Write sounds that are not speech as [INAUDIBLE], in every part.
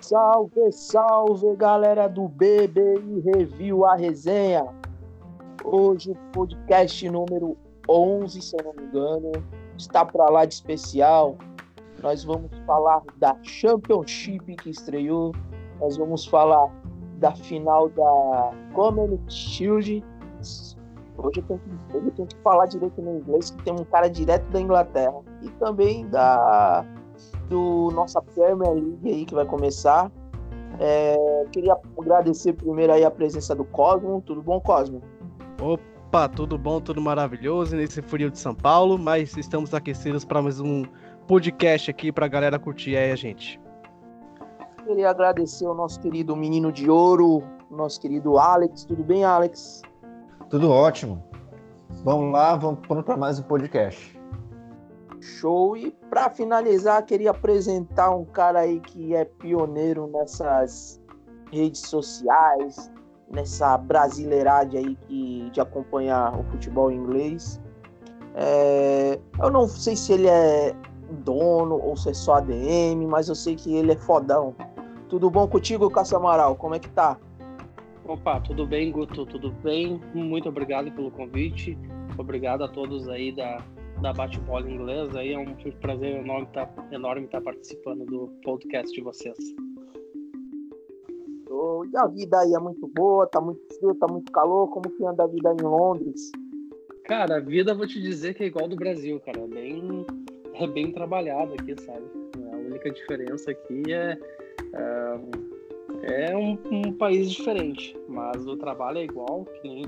Salve, salve galera do BBI Review a Resenha. Hoje o podcast número 11, se eu não me engano, está para lá de especial. Nós vamos falar da Championship que estreou, nós vamos falar da final da Community Shield. Hoje eu tenho, que, eu tenho que falar direito no inglês, que tem um cara direto da Inglaterra. E também da do nossa Premier League aí que vai começar. É, queria agradecer primeiro aí a presença do Cosmo. Tudo bom, Cosmo? Opa, tudo bom, tudo maravilhoso nesse frio de São Paulo, mas estamos aquecidos para mais um podcast aqui para a galera curtir aí a gente. Queria agradecer ao nosso querido menino de ouro, nosso querido Alex. Tudo bem, Alex? Tudo ótimo. Vamos lá, vamos para mais um podcast. Show. E para finalizar, queria apresentar um cara aí que é pioneiro nessas redes sociais, nessa brasileirade aí que, de acompanhar o futebol inglês. É, eu não sei se ele é dono ou se é só ADM, mas eu sei que ele é fodão. Tudo bom contigo, Cássio Amaral? Como é que tá? Opa, tudo bem, Guto? Tudo bem? Muito obrigado pelo convite. Obrigado a todos aí da, da bate-bola inglesa. Aí é um prazer enorme estar, tá, enorme estar tá participando do podcast de vocês. E a vida aí é muito boa, tá muito frio, tá muito calor. Como que anda a vida em Londres? Cara, a vida vou te dizer que é igual do Brasil, cara. É bem, é bem trabalhado aqui, sabe? A única diferença aqui é, é, é um, um país diferente, mas o trabalho é igual, que nem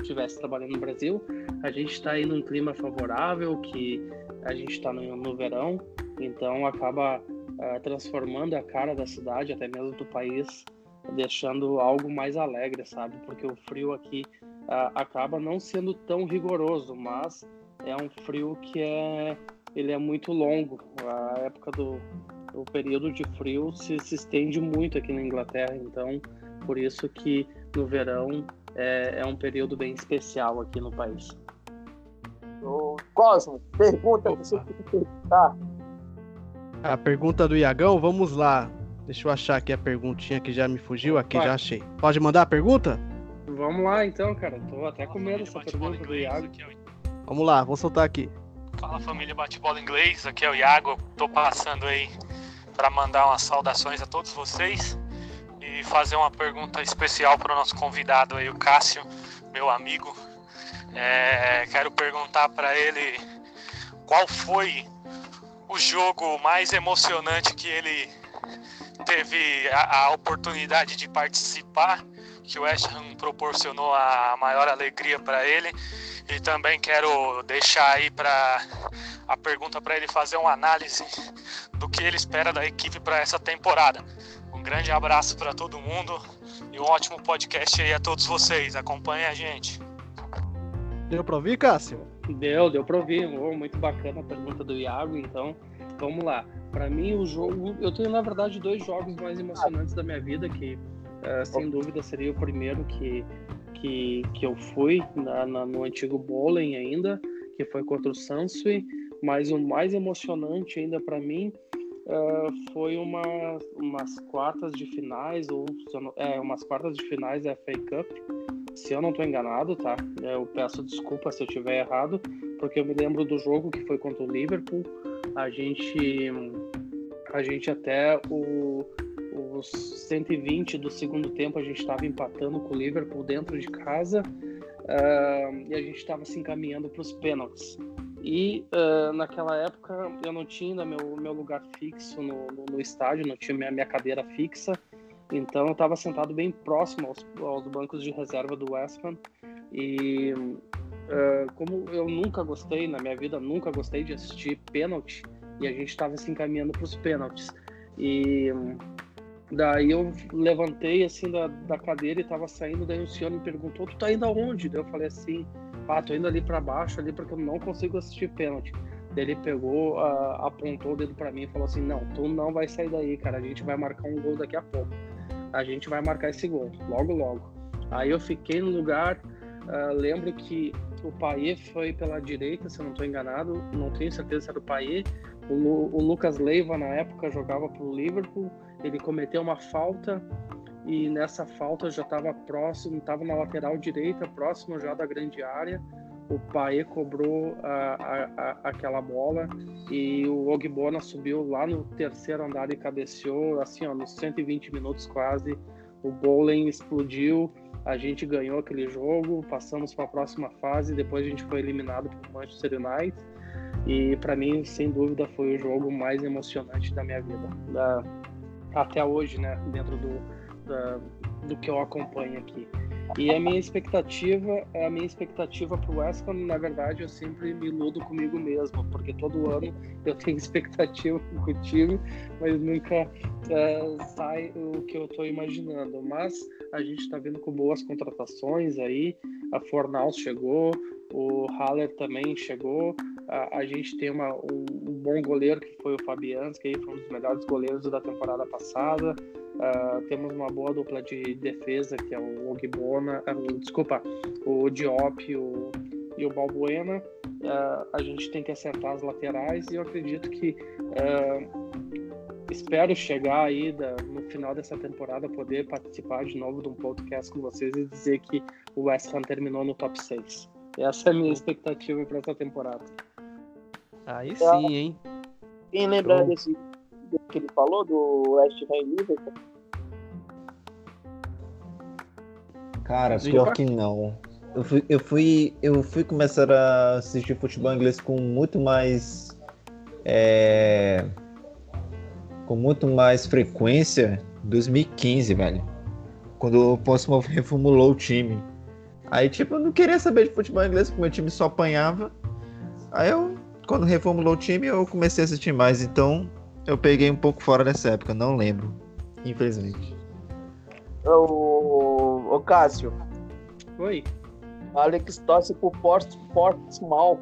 estivesse trabalhando no Brasil. A gente está aí num clima favorável, que a gente está no, no, verão, então acaba uh, transformando a cara da cidade, até mesmo do país, deixando algo mais alegre, sabe? Porque o frio aqui uh, acaba não sendo tão rigoroso, mas é um frio que é ele é muito longo. A época do o período de frio se, se estende muito aqui na Inglaterra, então por isso que no verão é, é um período bem especial aqui no país. Cosmo, pergunta, você tem que perguntar. A pergunta do Iagão, vamos lá. Deixa eu achar aqui a perguntinha que já me fugiu, aqui Vai. já achei. Pode mandar a pergunta? Vamos lá então, cara. Tô até com medo dessa pergunta do Iago. Vamos lá, vou soltar aqui. Fala família Bate-Bola Inglês, aqui é o Iago. Tô passando aí para mandar umas saudações a todos vocês e fazer uma pergunta especial para o nosso convidado aí, o Cássio, meu amigo. É, quero perguntar para ele qual foi o jogo mais emocionante que ele teve a, a oportunidade de participar, que o West Ham proporcionou a maior alegria para ele. E também quero deixar aí para a pergunta para ele fazer uma análise do que ele espera da equipe para essa temporada. Um grande abraço para todo mundo e um ótimo podcast aí a todos vocês. Acompanhem a gente. Deu para ouvir, Cássio? Deu, deu para ouvir. Oh, muito bacana a pergunta do Iago. Então, vamos lá. Para mim, o jogo. Eu tenho, na verdade, dois jogos mais emocionantes da minha vida, que uh, sem dúvida seria o primeiro que, que, que eu fui na, na, no antigo Bowling ainda, que foi contra o Sansui. Mas o mais emocionante ainda para mim uh, foi uma, umas quartas de finais, ou é, umas quartas de finais da FA Cup, se eu não estou enganado, tá? Eu peço desculpa se eu estiver errado, porque eu me lembro do jogo que foi contra o Liverpool. A gente, a gente até o, os 120 do segundo tempo a gente estava empatando com o Liverpool dentro de casa uh, e a gente estava se encaminhando para os pênaltis. E uh, naquela época eu não tinha meu, meu lugar fixo no, no, no estádio, não tinha minha, minha cadeira fixa, então eu estava sentado bem próximo aos, aos, bancos de reserva do West Ham. E uh, como eu nunca gostei, na minha vida, nunca gostei de assistir pênalti, e a gente estava se encaminhando para os pênaltis. E daí eu levantei assim da, da cadeira e estava saindo, daí o senhor me perguntou: Tu tá indo aonde? Daí eu falei assim ah, tô indo ali para baixo ali porque eu não consigo assistir pênalti. Daí ele pegou, apontou o dedo para mim e falou assim: Não, tu não vai sair daí, cara. A gente vai marcar um gol daqui a pouco. A gente vai marcar esse gol, logo, logo. Aí eu fiquei no lugar, Uh, lembro que o Paê foi pela direita, se eu não estou enganado, não tenho certeza se era o Paê. O, Lu, o Lucas Leiva, na época, jogava para o Liverpool, ele cometeu uma falta e nessa falta já estava próximo, estava na lateral direita, próximo já da grande área. O Paê cobrou a, a, a, aquela bola e o Ogbona subiu lá no terceiro andar e cabeceou, assim, ó, nos 120 minutos quase. O bowling explodiu, a gente ganhou aquele jogo, passamos para a próxima fase, depois a gente foi eliminado pelo Manchester United. E para mim, sem dúvida, foi o jogo mais emocionante da minha vida, da, até hoje, né? Dentro do, da, do que eu acompanho aqui. E a minha expectativa, a minha expectativa para o West Ham, na verdade, eu sempre me iludo comigo mesmo, porque todo ano eu tenho [LAUGHS] expectativa com o time, mas nunca uh, sai o que eu estou imaginando. Mas a gente está vindo com boas contratações aí, a Fornals chegou, o Haller também chegou, a, a gente tem uma, um, um, bom goleiro que foi o Fabianski, que foi um dos melhores goleiros da temporada passada. Uh, temos uma boa dupla de defesa, que é o Ogbona, uh, desculpa, o Diop e o, e o Balbuena. Uh, a gente tem que acertar as laterais e eu acredito que espero chegar aí da, no final dessa temporada poder participar de novo de um podcast com vocês e dizer que o West Ham terminou no top 6. Essa é a minha expectativa para essa temporada. Aí sim, hein? Quem lembra desse que ele falou do West Ham Liverpool? Cara, pior que não. Eu fui, eu fui, eu fui começar a assistir futebol inglês com muito mais, é, com muito mais frequência, 2015, velho, quando o Portsmouth reformulou o time. Aí, tipo, eu não queria saber de futebol inglês porque meu time só apanhava. Aí eu, quando reformulou o time, eu comecei a assistir mais. Então, eu peguei um pouco fora dessa época, não lembro, infelizmente. Ô, ô Cássio. Oi. Alex torce pro Portsmouth.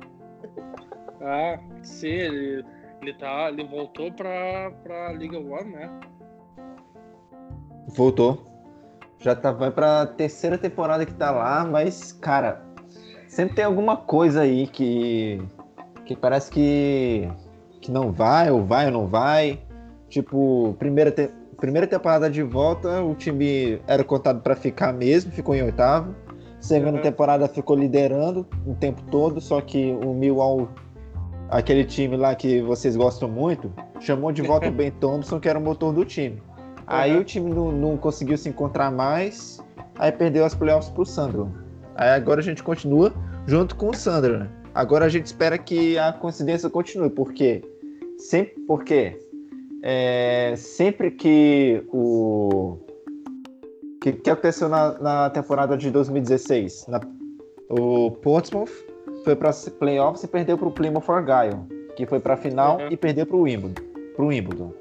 Ah, sim, ele, ele, tá, ele voltou pra, pra Liga One, né? Voltou. Já tá, vai pra terceira temporada que tá lá, mas, cara, sempre tem alguma coisa aí que, que parece que, que não vai, ou vai ou não vai. Tipo, primeira, te, primeira temporada de volta, o time era contado para ficar mesmo, ficou em oitavo. Segunda uhum. temporada ficou liderando o tempo todo, só que o Millwall, aquele time lá que vocês gostam muito, chamou de volta o Ben Thompson, que era o motor do time. Aí o time não, não, conseguiu se encontrar mais, aí perdeu as playoffs pro Sandro. Aí agora a gente continua junto com o Sandro. Agora a gente espera que a coincidência continue, porque sempre porque é, sempre que o que, que aconteceu na, na temporada de 2016, na, o Portsmouth foi para playoffs e perdeu para o Plymouth Argyle, que foi para a final uhum. e perdeu para o Wimbledon, Wimbledon.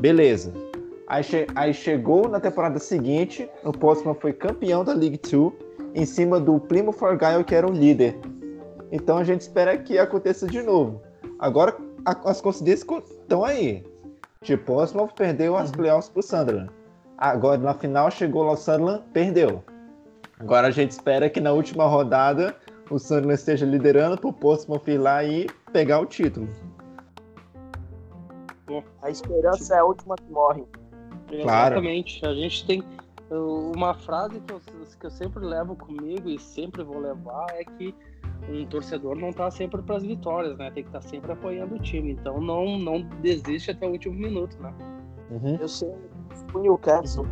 Beleza. Aí, che aí, chegou na temporada seguinte, o Portsmouth foi campeão da League Two em cima do Plymouth Argyle, que era o líder. Então a gente espera que aconteça de novo. Agora as coincidências estão aí. Tipo, Portsmouth perdeu as playoffs pro Sunderland. Agora na final chegou lá o Sunderland, perdeu. Agora a gente espera que na última rodada o Sunderland esteja liderando pro Portsmouth ir lá e pegar o título. A esperança é a última que morre. Claro. Exatamente. A gente tem uma frase que eu, que eu sempre levo comigo e sempre vou levar é que um torcedor não tá sempre para as vitórias, né? Tem que estar tá sempre apoiando o time. Então não, não desiste até o último minuto, né? Uhum. Eu sei o Newcastle.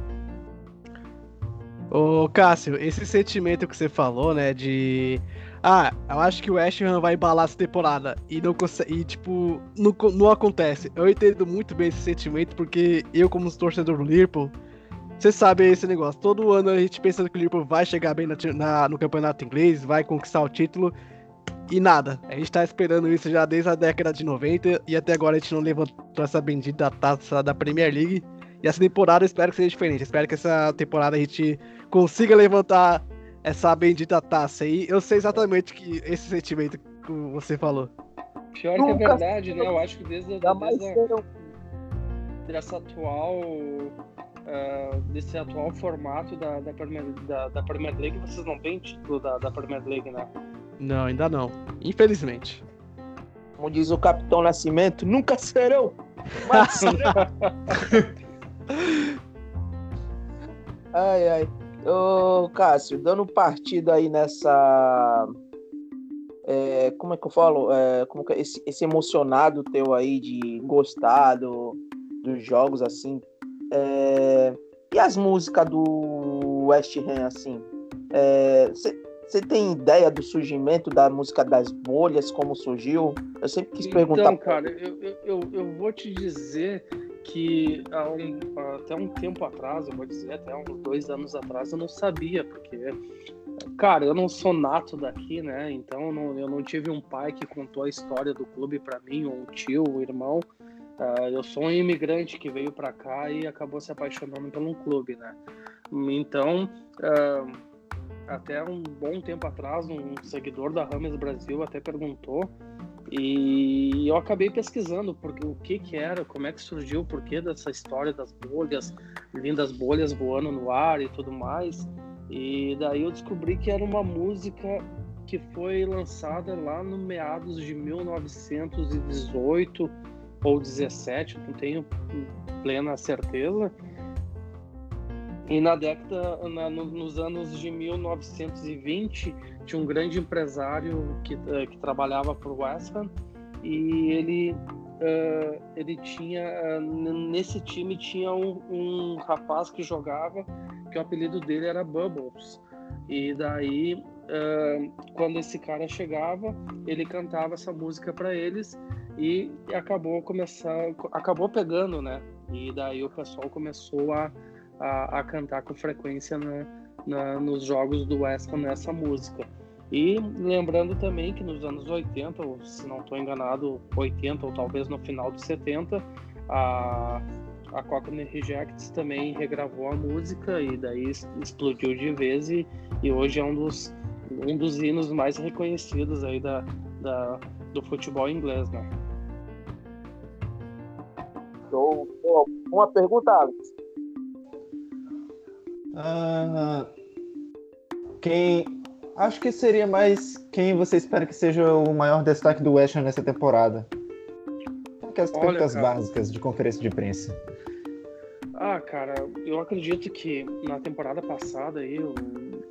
Ô, Cássio, esse sentimento que você falou, né, de ah, eu acho que o West Ham vai embalar essa temporada e não consegue, tipo, não, não acontece. Eu entendo muito bem esse sentimento porque eu como torcedor do Liverpool, você sabe esse negócio. Todo ano a gente pensa que o Liverpool vai chegar bem na, na, no campeonato inglês, vai conquistar o título. E nada. A gente tá esperando isso já desde a década de 90 e até agora a gente não levantou essa bendita taça da Premier League. E essa temporada eu espero que seja diferente. espero que essa temporada a gente consiga levantar essa bendita taça aí. Eu sei exatamente que esse sentimento que você falou. Pior que é verdade, né? Eu acho que desde, desde, a, dessa atual uh, desse atual formato da, da, Premier, da, da Premier League, vocês não têm título da, da Premier League, né? Não, ainda não. Infelizmente. Como diz o Capitão Nascimento, nunca serão. Mas serão. [LAUGHS] ai, ai. Ô, Cássio, dando partida aí nessa. É, como é que eu falo? É, como que, é, esse, esse emocionado teu aí de gostar do, dos jogos, assim. É, e as músicas do West Ham, assim? Você é, tem ideia do surgimento da música das bolhas, como surgiu? Eu sempre quis perguntar. Então, cara, eu, eu, eu vou te dizer que há um, até um tempo atrás, eu vou dizer, até uns dois anos atrás, eu não sabia, porque, cara, eu não sou nato daqui, né? Então eu não, eu não tive um pai que contou a história do clube para mim, ou um tio, um irmão. Uh, eu sou um imigrante que veio para cá e acabou se apaixonando pelo clube, né? Então, uh, até um bom tempo atrás, um seguidor da Rames Brasil até perguntou e eu acabei pesquisando porque o que que era, como é que surgiu, o porquê dessa história das bolhas, lindas bolhas voando no ar e tudo mais. E daí eu descobri que era uma música que foi lançada lá no meados de 1918 ou 17, não tenho plena certeza. E na década, na, nos anos de 1920, tinha um grande empresário que, uh, que trabalhava para o West Ham e ele, uh, ele tinha, uh, nesse time tinha um, um, rapaz que jogava, que o apelido dele era Bubbles. E daí, quando esse cara chegava, ele cantava essa música para eles e acabou começar, acabou pegando, né? E daí o pessoal começou a a, a cantar com frequência na, na, nos jogos do West Ham nessa música. E lembrando também que nos anos 80, ou se não estou enganado, 80 ou talvez no final dos 70, a, a Cockney Rejects também regravou a música e daí explodiu de vez e, e hoje é um dos, um dos hinos mais reconhecidos aí da, da do futebol inglês, né? Uma pergunta, Alex. Ah, quem. Acho que seria mais quem você espera que seja o maior destaque do West Ham nessa temporada. Aquelas Olha, perguntas cara, básicas de conferência de imprensa. Ah, cara, eu acredito que na temporada passada aí, o,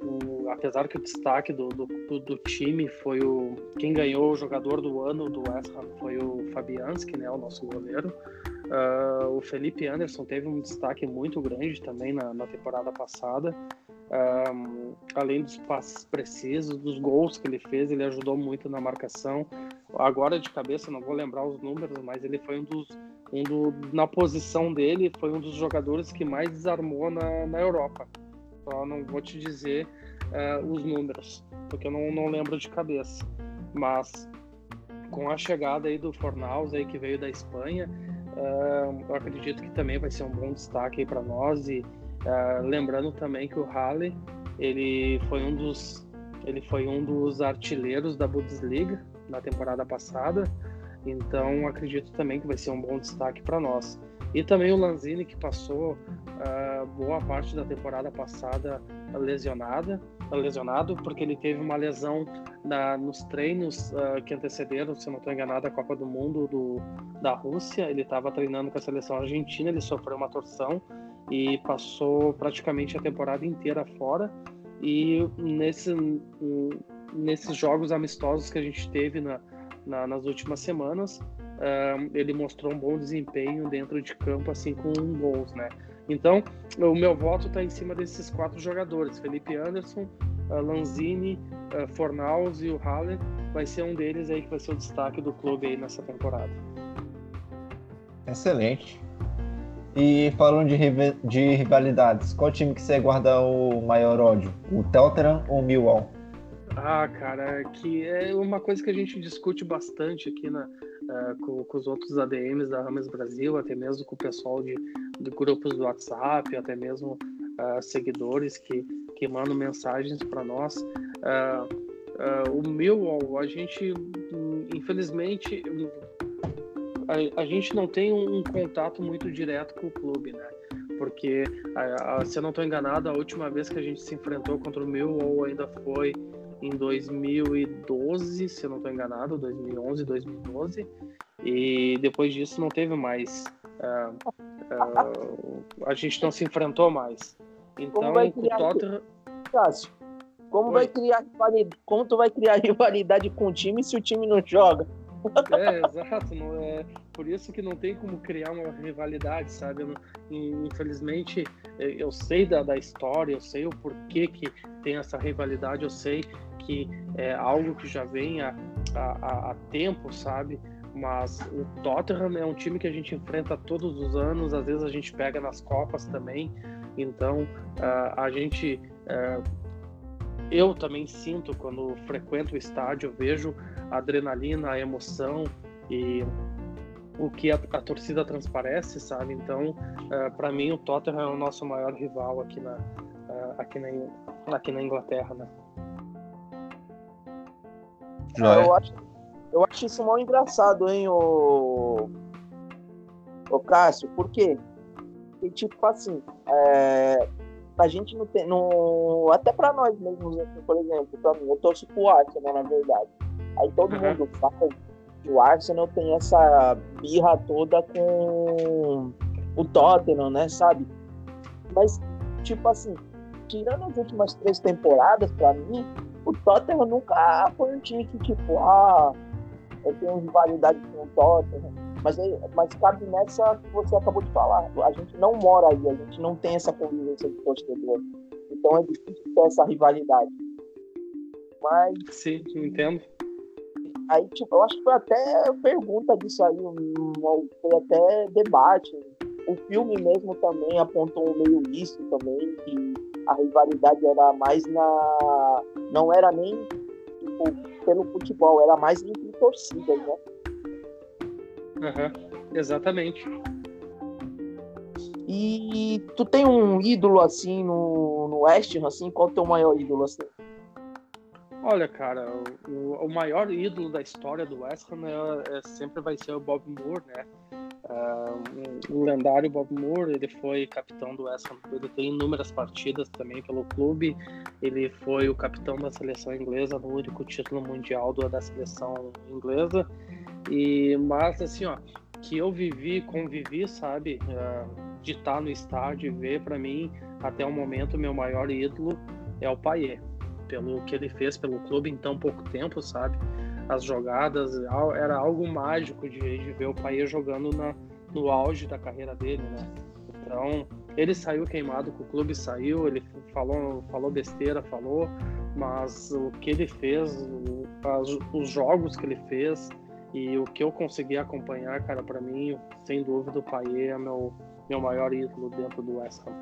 o, apesar que o destaque do, do, do, time foi o. Quem ganhou o jogador do ano do West Ham foi o Fabianski, né? O nosso goleiro. Uh, o Felipe Anderson teve um destaque muito grande também na, na temporada passada. Um, além dos passes precisos, dos gols que ele fez, ele ajudou muito na marcação. Agora de cabeça não vou lembrar os números, mas ele foi um dos, um do, na posição dele, foi um dos jogadores que mais desarmou na, na Europa. Só não vou te dizer uh, os números, porque eu não, não lembro de cabeça. Mas com a chegada aí do Fornaus aí que veio da Espanha, Uh, eu acredito que também vai ser um bom destaque para nós e uh, lembrando também que o Halle ele foi um dos ele foi um dos artilheiros da Bundesliga na temporada passada, então acredito também que vai ser um bom destaque para nós. E também o Lanzini que passou uh, boa parte da temporada passada lesionada, lesionado porque ele teve uma lesão na, nos treinos uh, que antecederam, se não estou enganado, a Copa do Mundo do, da Rússia. Ele estava treinando com a seleção argentina, ele sofreu uma torção e passou praticamente a temporada inteira fora. E nesse, nesses jogos amistosos que a gente teve na, na, nas últimas semanas, uh, ele mostrou um bom desempenho dentro de campo, assim com gols, né? Então, o meu voto está em cima desses quatro jogadores: Felipe Anderson, Lanzini, Fornaus e o Halle. Vai ser um deles aí que vai ser o destaque do clube aí nessa temporada. Excelente. E falando de, de rivalidades, qual time que você guarda o maior ódio? O Tottenham ou o Millwall? Ah, cara, que é uma coisa que a gente discute bastante aqui na, uh, com, com, os outros ADMs da Rames Brasil, até mesmo com o pessoal de, de grupos do WhatsApp, até mesmo uh, seguidores que, que mandam mensagens para nós. Uh, o Millwall, a gente, infelizmente, a, a gente não tem um, contato muito direto com o clube, né? porque se eu não estou enganado, a última vez que a gente se enfrentou contra o Millwall ainda foi em 2012, se eu não estou enganado, 2011, 2012, e depois disso não teve mais. Uh, uh, a gente não se enfrentou mais. Então, o Tottenham. Cássio, como vai criar rivalidade? Como tu vai criar rivalidade com o time se o time não joga? [LAUGHS] É, exato. Não é, por isso que não tem como criar uma rivalidade, sabe? Eu, infelizmente, eu sei da, da história, eu sei o porquê que tem essa rivalidade, eu sei que é algo que já vem há, há, há tempo, sabe? Mas o Tottenham é um time que a gente enfrenta todos os anos, às vezes a gente pega nas Copas também. Então, uh, a gente. Uh, eu também sinto quando frequento o estádio, vejo a adrenalina, a emoção e o que a, a torcida transparece, sabe? Então, uh, eh, para mim, o Tottenham é o nosso maior rival aqui na, uh, aqui na, aqui na Inglaterra, né? Eu acho, eu acho isso mal engraçado, hein, o, o Cássio, por quê? Porque, tipo assim, é, a gente não tem. No, até para nós mesmos, assim, por exemplo, pra mim, eu torço pro Arsenal, na verdade. Aí todo uhum. mundo fala que o Arsenal tem essa birra toda com o Tottenham, né, sabe? Mas, tipo assim, tirando as últimas três temporadas, para mim, o Tottenham nunca foi um time que, tipo, ah, eu tenho rivalidade com o Tottenham. Mas, mas cabe nessa que você acabou de falar. A gente não mora aí, a gente não tem essa convivência de torcedor. Então é difícil ter essa rivalidade. Mas. Sim, entendo. Aí, tipo, eu acho que foi até pergunta disso aí, foi até debate. O filme mesmo também apontou meio isso também, que a rivalidade era mais na. Não era nem tipo, pelo futebol, era mais entre torcidas, né? Uhum, exatamente. E tu tem um ídolo assim no, no West Ham, assim? Qual é o teu maior ídolo assim? Olha, cara, o, o maior ídolo da história do West Ham é, é, sempre vai ser o Bob Moore, né? Uh, o lendário Bob Moore, ele foi capitão do West Ham, ele tem inúmeras partidas também pelo clube, ele foi o capitão da seleção inglesa no único título mundial da seleção inglesa, e mas assim, ó, que eu vivi, convivi, sabe, uh, de estar no estádio e ver, para mim, até o momento, meu maior ídolo é o Paier pelo que ele fez pelo clube em tão pouco tempo, sabe? As jogadas, era algo mágico de, de ver o Paia jogando na, no auge da carreira dele, né? Então, ele saiu queimado com o clube, saiu, ele falou, falou besteira, falou, mas o que ele fez, o, as, os jogos que ele fez e o que eu consegui acompanhar, cara, para mim, sem dúvida, o Paia é meu, meu maior ídolo dentro do West Ham.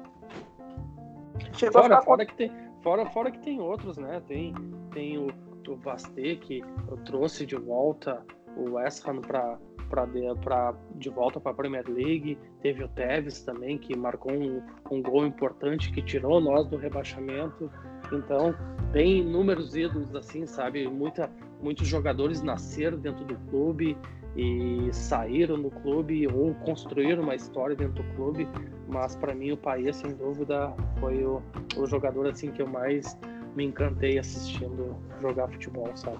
Chegou fora, fora, que tem, fora, fora que tem outros, né? Tem, tem o, o Basté, que eu trouxe de volta o West Ham para de, de volta para a Premier League. Teve o Tevez também, que marcou um, um gol importante que tirou nós do rebaixamento. Então, tem inúmeros ídolos assim, sabe? Muita, muitos jogadores nasceram dentro do clube e saíram do clube ou construíram uma história dentro do clube, mas para mim o Paes sem dúvida foi o, o jogador assim que eu mais me encantei assistindo jogar futebol, sabe?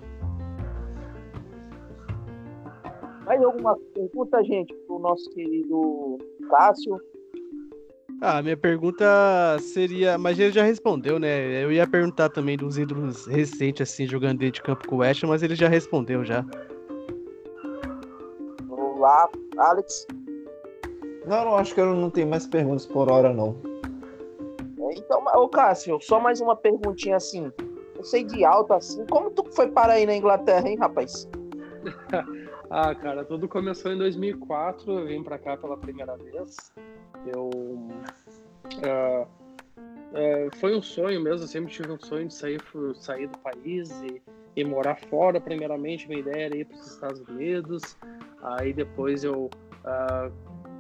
Mais alguma pergunta, gente, pro nosso querido Cássio? Ah, minha pergunta seria, mas ele já respondeu, né? Eu ia perguntar também dos ídolos recentes assim jogando dentro de campo com o West, mas ele já respondeu já lá, Alex? Não, não acho que eu não tenho mais perguntas por hora, não. É, então, ô Cássio, só mais uma perguntinha assim. Eu sei de alto assim. Como tu foi para aí na Inglaterra, hein, rapaz? [LAUGHS] ah, cara, tudo começou em 2004. Eu vim para cá pela primeira vez. Eu. Uh, uh, foi um sonho mesmo. Eu sempre tive um sonho de sair, sair do país e, e morar fora. Primeiramente, minha ideia era ir para os Estados Unidos. Aí depois eu uh,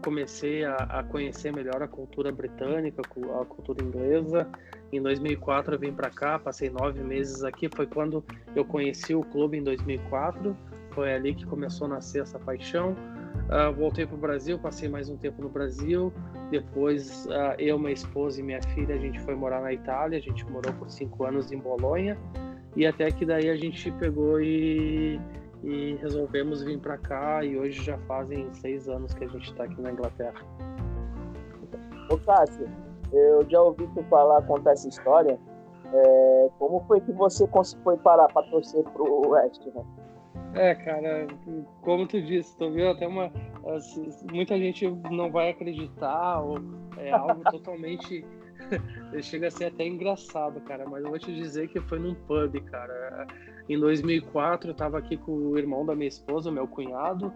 comecei a, a, conhecer melhor a cultura britânica, a cultura inglesa. Em 2004 eu vim para cá, passei nove meses aqui. Foi quando eu conheci o clube em 2004. Foi ali que começou a nascer essa paixão. Uh, voltei para o Brasil, passei mais um tempo no Brasil. Depois, uh, eu, minha esposa e minha filha, a gente foi morar na Itália. A gente morou por cinco anos em Bolonha. E até que daí a gente pegou e, e resolvemos vir para cá. E hoje já fazem seis anos que a gente está aqui na Inglaterra. Ô, Cássio, eu já ouvi tu falar, contar essa história. É, como foi que você foi parar para torcer pro West, né? É, cara, como tu disse, tu viu até uma. Muita gente não vai acreditar, ou é algo [LAUGHS] totalmente. [LAUGHS] Chega a ser até engraçado, cara, mas eu vou te dizer que foi num pub, cara. Em 2004, eu tava aqui com o irmão da minha esposa, meu cunhado.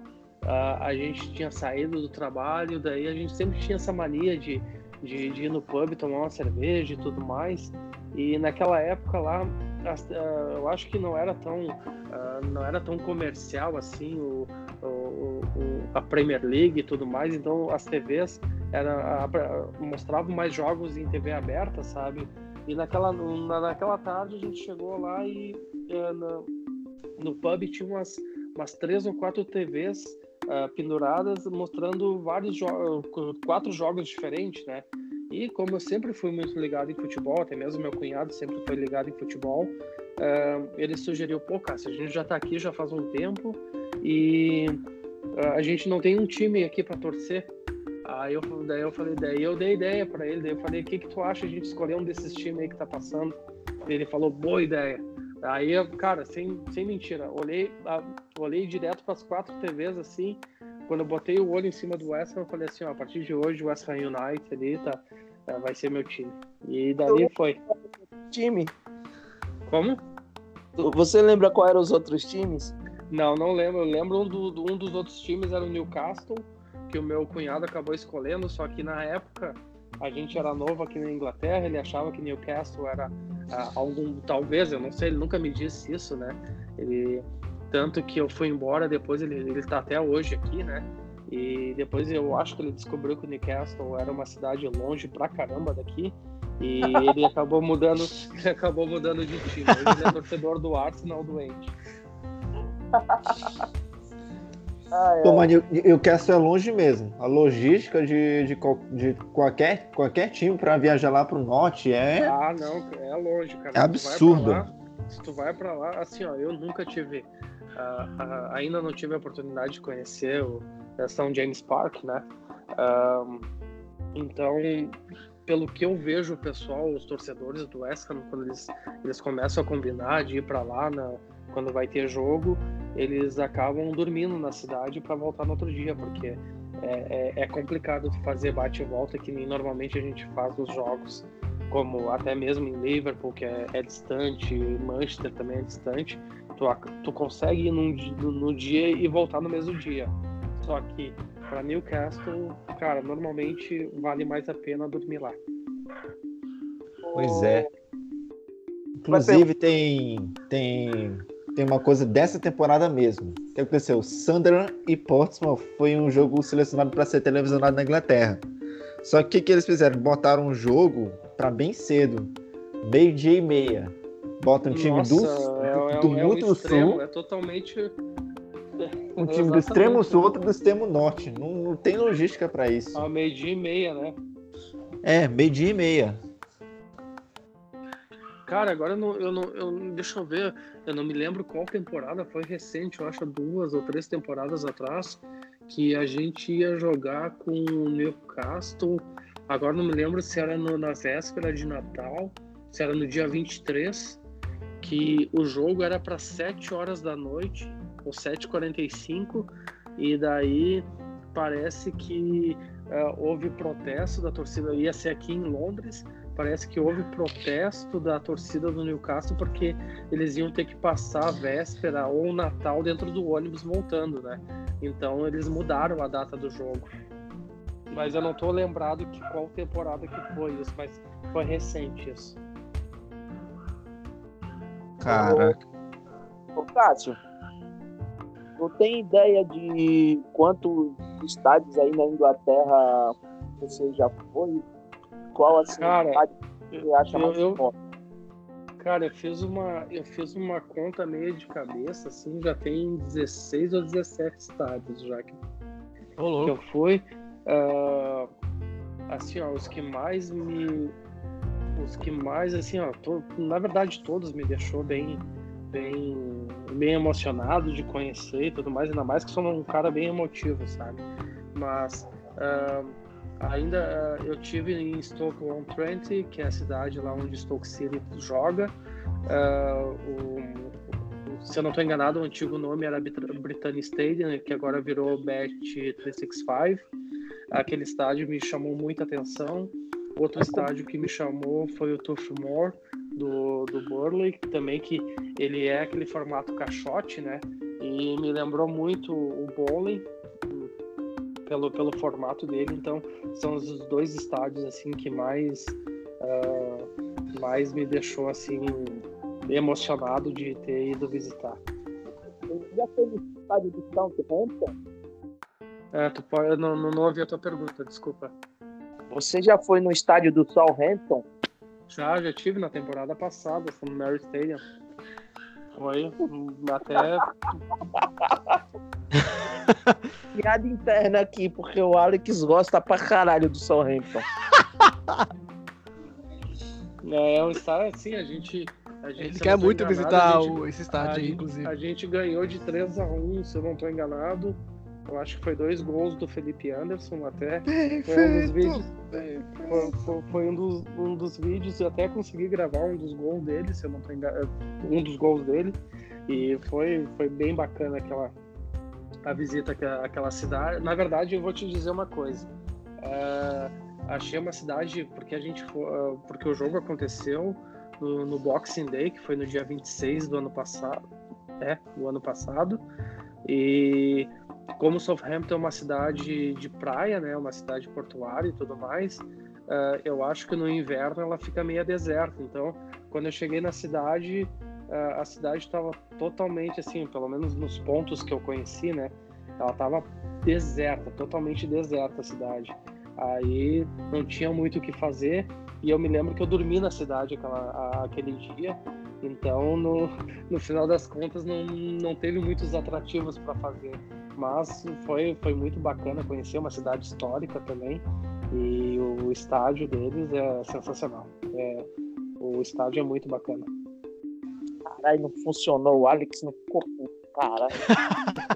Uh, a gente tinha saído do trabalho, daí a gente sempre tinha essa mania de, de, de ir no pub tomar uma cerveja e tudo mais. E naquela época lá, uh, eu acho que não era tão uh, não era tão comercial assim o, o, o, a Premier League e tudo mais então as TVs era, mostravam mais jogos em TV aberta sabe e naquela na, naquela tarde a gente chegou lá e uh, no, no pub tinha umas umas três ou quatro TVs penduradas mostrando vários jogos quatro jogos diferentes né e como eu sempre fui muito ligado em futebol, até mesmo meu cunhado sempre foi ligado em futebol, uh, ele sugeriu, pô, Cássio, a gente já tá aqui já faz um tempo e uh, a gente não tem um time aqui para torcer. Aí eu, daí eu falei, daí eu dei ideia para ele, daí eu falei, o que que tu acha a gente escolher um desses times aí que tá passando? Ele falou, boa ideia. Aí, cara, sem, sem mentira, olhei, olhei direto para as quatro TVs assim, quando eu botei o olho em cima do West Ham, eu falei assim, ó, a partir de hoje o West Ham United ali tá, tá, vai ser meu time. E dali foi. Time? Como? Você lembra qual eram os outros times? Não, não lembro. Eu lembro um, do, um dos outros times era o Newcastle, que o meu cunhado acabou escolhendo, só que na época a gente era novo aqui na Inglaterra, ele achava que Newcastle era ah, algum, talvez, eu não sei, ele nunca me disse isso, né? Ele tanto que eu fui embora, depois ele, ele tá até hoje aqui, né? E depois eu acho que ele descobriu que Newcastle era uma cidade longe pra caramba daqui. E ele [LAUGHS] acabou mudando, ele acabou mudando de time. Ele é torcedor do Arsenal doente. [LAUGHS] ah, é. Pô, mas o Newcastle é longe mesmo. A logística de, de, de qualquer, qualquer time para viajar lá pro norte é. Ah, não, é longe, cara. É absurdo. se tu vai para lá, assim, ó, eu nunca tive uh, ainda não tive a oportunidade de conhecer o São James Park, né? Uh, então, pelo que eu vejo o pessoal, os torcedores do West Ham, quando eles, eles começam a combinar de ir para lá na, quando vai ter jogo, eles acabam dormindo na cidade para voltar no outro dia, porque é, é, é, complicado fazer bate e volta que nem normalmente a gente faz nos jogos, como até mesmo em Liverpool, que é, é distante, Manchester também é distante tu, tu consegue ir num, no, no dia e voltar no mesmo dia. Só que para Newcastle, cara, normalmente vale mais a pena dormir lá. Pois é. Inclusive tem tem tem uma coisa dessa temporada mesmo. O que aconteceu? Sunderland e Portsmouth foi um jogo selecionado para ser televisionado na Inglaterra. Só que o que, eles fizeram? Botaram um jogo para bem cedo, meio dia e meia. Bota um time Nossa, do, é, do, é, muito é extremo, sul. É totalmente. Um time do extremo sul, outro do extremo norte. Não, não tem logística para isso. Ah, meio dia e meia, né? É, meio dia e meia. Cara, agora eu não, eu não, eu, deixa eu ver, eu não me lembro qual temporada, foi recente, eu acho duas ou três temporadas atrás, que a gente ia jogar com o Newcastle. Agora não me lembro se era no, na véspera de Natal, se era no dia 23 que o jogo era para 7 horas da noite, ou 7h45, e daí parece que uh, houve protesto da torcida, ia ser aqui em Londres, parece que houve protesto da torcida do Newcastle porque eles iam ter que passar a véspera ou o Natal dentro do ônibus voltando, né? Então eles mudaram a data do jogo. Mas eu não tô lembrado que qual temporada que foi isso, mas foi recente isso. Cara. Ô, ô Cássio, não tem ideia de quantos estádios aí na Inglaterra você já foi? Qual assim, cara, você acha eu, mais eu, Cara, eu fiz uma eu fiz uma conta meio de cabeça, assim, já tem 16 ou 17 estádios já que que eu fui. ah, assim, ó, os que mais me. Os que mais, assim, ó, to- na verdade todos me deixou bem, bem, bem emocionado de conhecer e tudo mais, ainda mais que sou um cara bem emotivo, sabe? Mas ah, ainda ah, eu tive em Stoke-on-Trent, que é a cidade lá onde Stoke City joga. Ah, o- se eu não estou enganado, o antigo nome era Brit- Britannia Stadium, que agora virou Bet 365. Aquele estádio me chamou muita atenção. Outro estádio que me chamou foi o Turf Moor do, do Burley, também que ele é aquele formato caixote, né? E me lembrou muito o bowling pelo, pelo formato dele. Então, são os dois estádios assim que mais ah, mais me deixou assim emocionado de ter ido visitar. Já foi no estádio do Southampton? É, tu pode, eu não, não, não ouvi a tua pergunta, desculpa. Você já foi no estádio do Southampton? Já, já tive na temporada passada, no Mary Stadium. Foi hum, até. [LAUGHS] [LAUGHS] Piada interna aqui, porque o Alex gosta pra caralho do Southampton. [LAUGHS] É um estádio assim, a gente. A gente Ele quer tô muito enganado, visitar gente- o- esse estádio aí, inclusive. A gente ganhou de 3 a 1 se eu não estou enganado. Eu acho que foi dois gols do Felipe Anderson até. Foi um dos vídeos. Foi, foi- foi um, dos, um dos vídeos, eu até consegui gravar um dos gols dele, se eu não estou enganado. Um dos gols dele. E foi, foi bem bacana aquela a visita àquela, cidade. Na verdade, eu vou te dizer uma coisa. Ah, achei uma cidade porque a gente foi, ah, porque o jogo aconteceu no, no Boxing Day, que foi no dia 26 do ano passado, é, do ano passado. E como Southampton é uma cidade de praia, né, uma cidade portuária e tudo mais, ah, eu acho que no inverno ela fica meio deserta. Então, quando eu cheguei na cidade, a cidade estava totalmente assim, pelo menos nos pontos que eu conheci, né, ela estava deserta, totalmente deserta a cidade. Aí não tinha muito o que fazer e eu me lembro que eu dormi na cidade aquela, a- aquele dia. Então, no, no final das contas, não, não teve muitos atrativos para fazer. Mas foi, foi muito bacana conhecer uma cidade histórica também. E o estádio deles é sensacional. É, o estádio é muito bacana. Caralho, não funcionou. O Alex não ficou puto, caralho.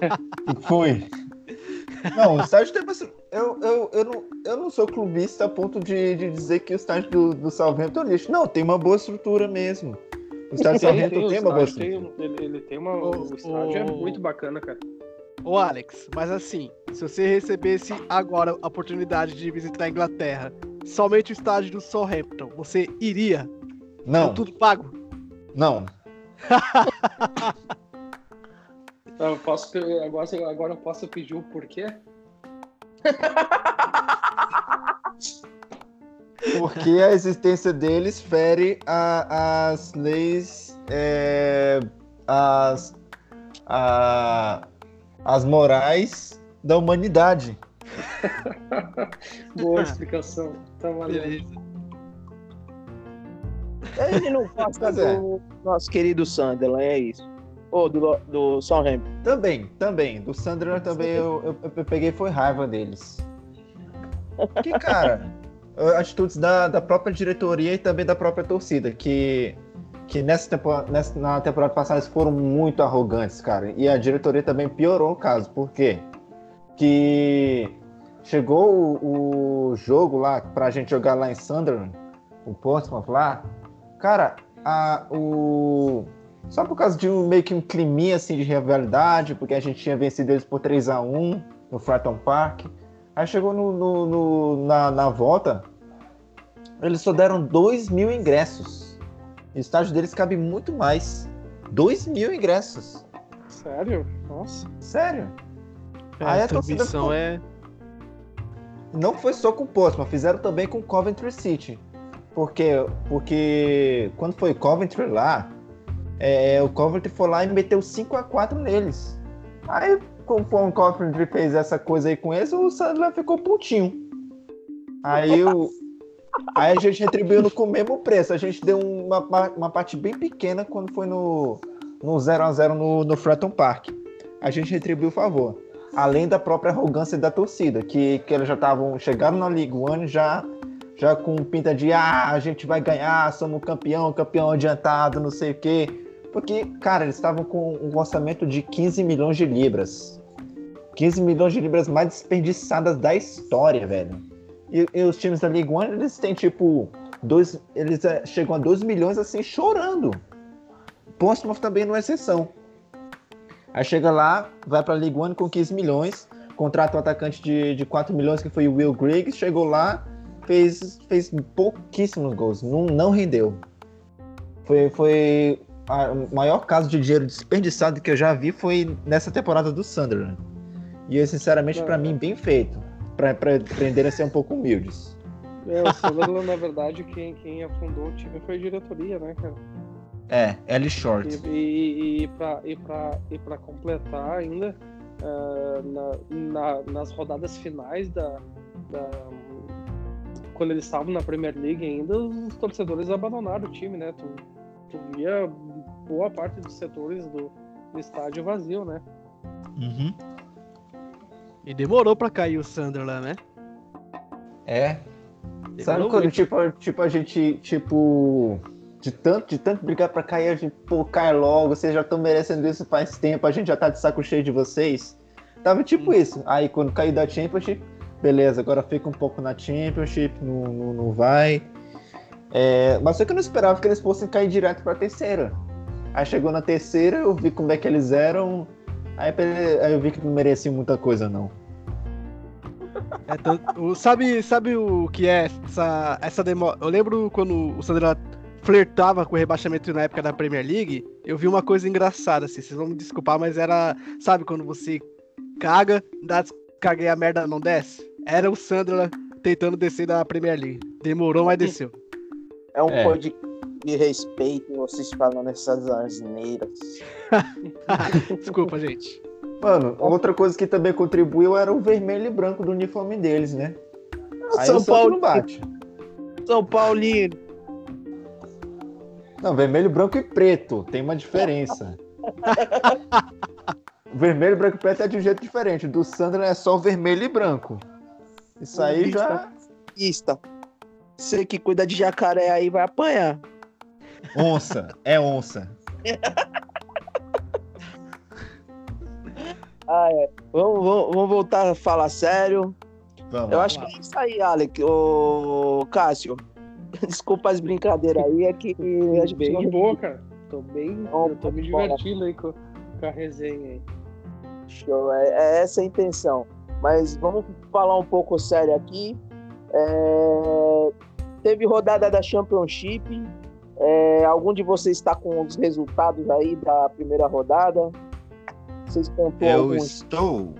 [LAUGHS] Foi. Não, o estádio tem bastante. Eu, eu, eu, não, eu não sou clubista a ponto de, de dizer que o estádio do, do Southampton é lixo. Não, tem uma boa estrutura mesmo. O estádio [LAUGHS] do Southampton o tem uma boa estrutura. tem- ele, ele tem uma. O- O, estádio é o- muito bacana, cara. Ô Alex, mas assim, se você recebesse agora a oportunidade de visitar a Inglaterra, somente o estádio do Southampton, você iria? Não, Com tudo pago? não. [LAUGHS] Eu posso, agora, agora eu posso pedir o porquê? [LAUGHS] Porque a existência deles fere a- as leis, é, as, a- as morais da humanidade. [LAUGHS] Boa explicação. Tá valendo. Beleza. Ele não gosta é. do nosso querido Sunderland, é isso. Ou do, do Southampton. Também, também. Do Sunderland também eu, eu, eu peguei foi raiva deles. Que, cara, atitudes da, da própria diretoria e também da própria torcida, que, que nessa temporada, nessa, na temporada passada eles foram muito arrogantes, cara. E a diretoria também piorou o caso. Por quê? Que chegou o, o jogo lá pra gente jogar lá em Sunderland, o Portsmouth lá. Cara, a, o, só por causa de um, meio que um climinha assim de rivalidade, porque a gente tinha vencido eles por 3 a 1 no Fratton Park. Aí chegou no, no- no- na, na volta, eles só deram 2 mil ingressos. O estádio deles cabe muito mais. 2 mil ingressos. Sério? Nossa. Sério. É, Aí a a transmissão ficou- é. Não foi só com o Portsmouth, fizeram também com o Coventry City. Porque, porque quando foi Coventry lá, é, o Coventry foi lá e meteu 5 a 4 neles. Aí, conforme o Coventry fez essa coisa aí com eles, o Sunderland ficou putinho. Aí, o, [LAUGHS] aí a gente retribuiu com o mesmo preço. A gente deu uma, uma parte bem pequena quando foi no, no 0x0 no, no Fratton Park. A gente retribuiu o favor. além da própria arrogância da torcida, que, que eles já estavam, chegaram na League One já, já com pinta de, ah, a gente vai ganhar, somos campeão, campeão adiantado, não sei o quê. Porque, cara, eles estavam com um orçamento de 15 milhões de libras. 15 milhões de libras mais desperdiçadas da história, velho. E, e os times da League One, eles têm, tipo, dois, eles é, chegam a 2 milhões, assim, chorando. Portsmouth também não é exceção. Aí chega lá, vai pra League One com 15 milhões, contrata o atacante de, de 4 milhões, que foi o Will Griggs, chegou lá, fez, fez pouquíssimos gols, não, não rendeu. Foi, foi o maior caso de dinheiro desperdiçado que eu já vi foi nessa temporada do Sunderland. E eu, sinceramente, para mim, bem feito. Para aprender a ser um pouco humildes. É, o Sunderland, na verdade, quem, quem afundou o time foi a diretoria, né, cara? É, Ellie Short. E, e, e para e pra, e pra completar ainda, uh, na, na, nas rodadas finais da, da, Quando eles estavam na Premier League ainda, os torcedores abandonaram o time, né? Tu, tu via boa parte dos setores do, do estádio vazio, né? Uhum. E demorou pra cair o Sunderland, né? É. Demorou Sabe quando, tipo, tipo, a gente, tipo, de tanto, de tanto brigar pra cair, a gente, pô, cai logo, vocês já estão merecendo isso faz tempo, a gente já tá de saco cheio de vocês. Tava tipo hum. isso. Aí quando caiu da Championship, beleza, agora fica um pouco na Championship, não, não, não vai. É, mas só que eu não esperava que eles fossem cair direto pra terceira. Aí chegou na terceira, eu vi como é que eles eram. Aí, eu vi que não merecia muita coisa, não. [LAUGHS] É tanto, sabe, sabe o que é essa, essa demora? Eu lembro quando o Sandra flertava com o rebaixamento na época da Premier League, eu vi uma coisa engraçada, assim, vocês vão me desculpar, mas era, sabe, quando você caga, dá caguei a merda não desce? Era o Sandra tentando descer da Premier League. Demorou, mas desceu. É um é. de de respeito vocês falando essas asneiras. [LAUGHS] Desculpa, gente. Mano, outra coisa que também contribuiu era o vermelho e branco do uniforme deles, né? Aí São Paulo não bate. São Paulino. Não, vermelho, branco e preto. Tem uma diferença. [LAUGHS] vermelho, branco e preto é de um jeito diferente. Do Sandra é só vermelho e branco. Isso aí já. Ista. Você que cuida de jacaré aí vai apanhar. Onça, é onça. [LAUGHS] ah, é. Vamos, vamos, vamos, voltar a falar sério. Vamos, Eu acho que é isso aí, Alec. Ô, Cássio. [LAUGHS] Desculpa as brincadeiras aí, é que. [LAUGHS] Gente bem boa, cara. Tô bem. eu tô me divertindo aí com, com a resenha aí. Show, é, é, essa a intenção. Mas vamos falar um pouco sério aqui. É... Teve rodada da Championship, é, algum de vocês está com os resultados aí da primeira rodada? Vocês contou Eu alguns? estou.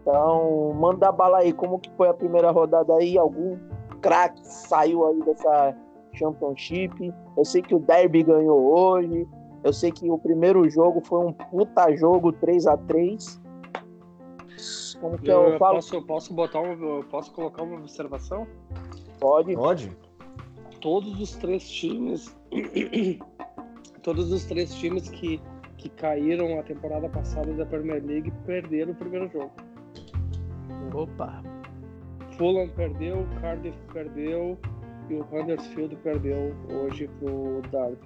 Então, manda bala aí. Como que foi a primeira rodada aí? Algum craque saiu aí dessa Championship? Eu sei que o Derby ganhou hoje. Eu sei que o primeiro jogo foi um puta jogo 3 a 3 Como que eu, eu, eu falo? Posso, eu posso botar um, eu posso colocar uma observação? Pode. Pode todos os três times, [COUGHS] todos os três times que, que caíram a temporada passada da Premier League perderam o primeiro jogo. Opa! Fulham perdeu, Cardiff perdeu e o Huddersfield perdeu hoje pro Derby.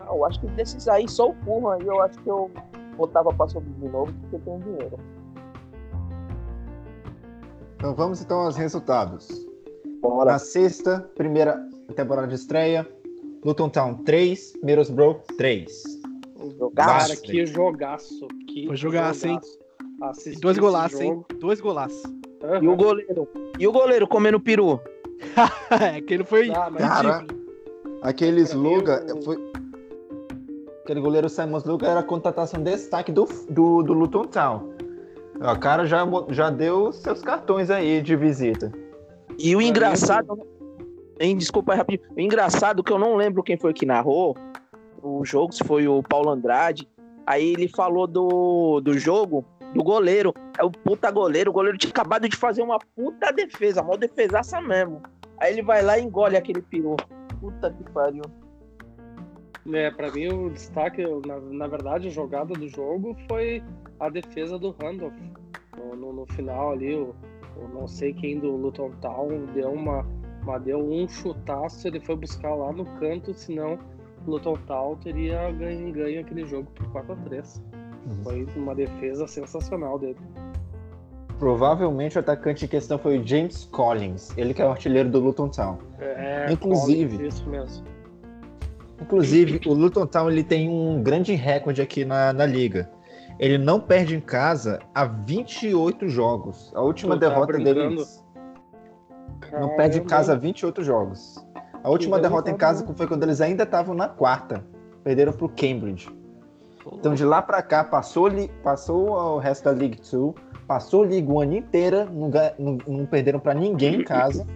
Ah, eu acho que desses aí só o Fulham aí eu acho que eu botava para subir de novo porque tem dinheiro. Então vamos então aos resultados. Bora. Na sexta, primeira temporada de estreia. Luton Town 3, Middlesbrough 3. Jogaço. Cara, que jogaço. Que Foi jogaço, hein? E dois golaços, hein? Dois golaços. Uhum. E o goleiro? E o goleiro comendo peru? [LAUGHS] é, aquele foi. Ah, Cara, aquele Sluga. Foi... Aquele goleiro Simon Sluga era a contratação destaque do, do, do Luton Town. O cara já, já deu seus cartões aí de visita. E o engraçado, Hein, desculpa aí rapidinho. O engraçado é que eu não lembro quem foi que narrou o jogo, se foi o Paulo Andrade. Aí ele falou do, do jogo, do goleiro. É o puta goleiro. O goleiro tinha acabado de fazer uma puta defesa, uma defesaça mesmo. Aí ele vai lá e engole aquele peru. Puta que pariu. É, para mim o destaque, na, na verdade, a jogada do jogo foi a defesa do Randolph. No, no, no final ali, o, o, não sei quem do Luton Town deu uma, uma deu um chutaço, ele foi buscar lá no canto, senão o Luton Town teria ganho, ganho aquele jogo por 4 a 3 uhum. Foi uma defesa sensacional dele. Provavelmente o atacante em questão foi o James Collins, ele que é o artilheiro do Luton Town. É, Inclusive, Collins, isso mesmo. Inclusive, o Luton Town ele tem um grande recorde aqui na, na liga. Ele não perde em casa há 28 jogos. A última tá derrota deles. Caramba. Não perde em casa há 28 jogos. A última derrota em casa foi quando eles ainda estavam na quarta. Perderam para o Cambridge. Então de lá para cá passou, passou o resto da League 2, passou a League One inteira, não, não, não perderam para ninguém em casa.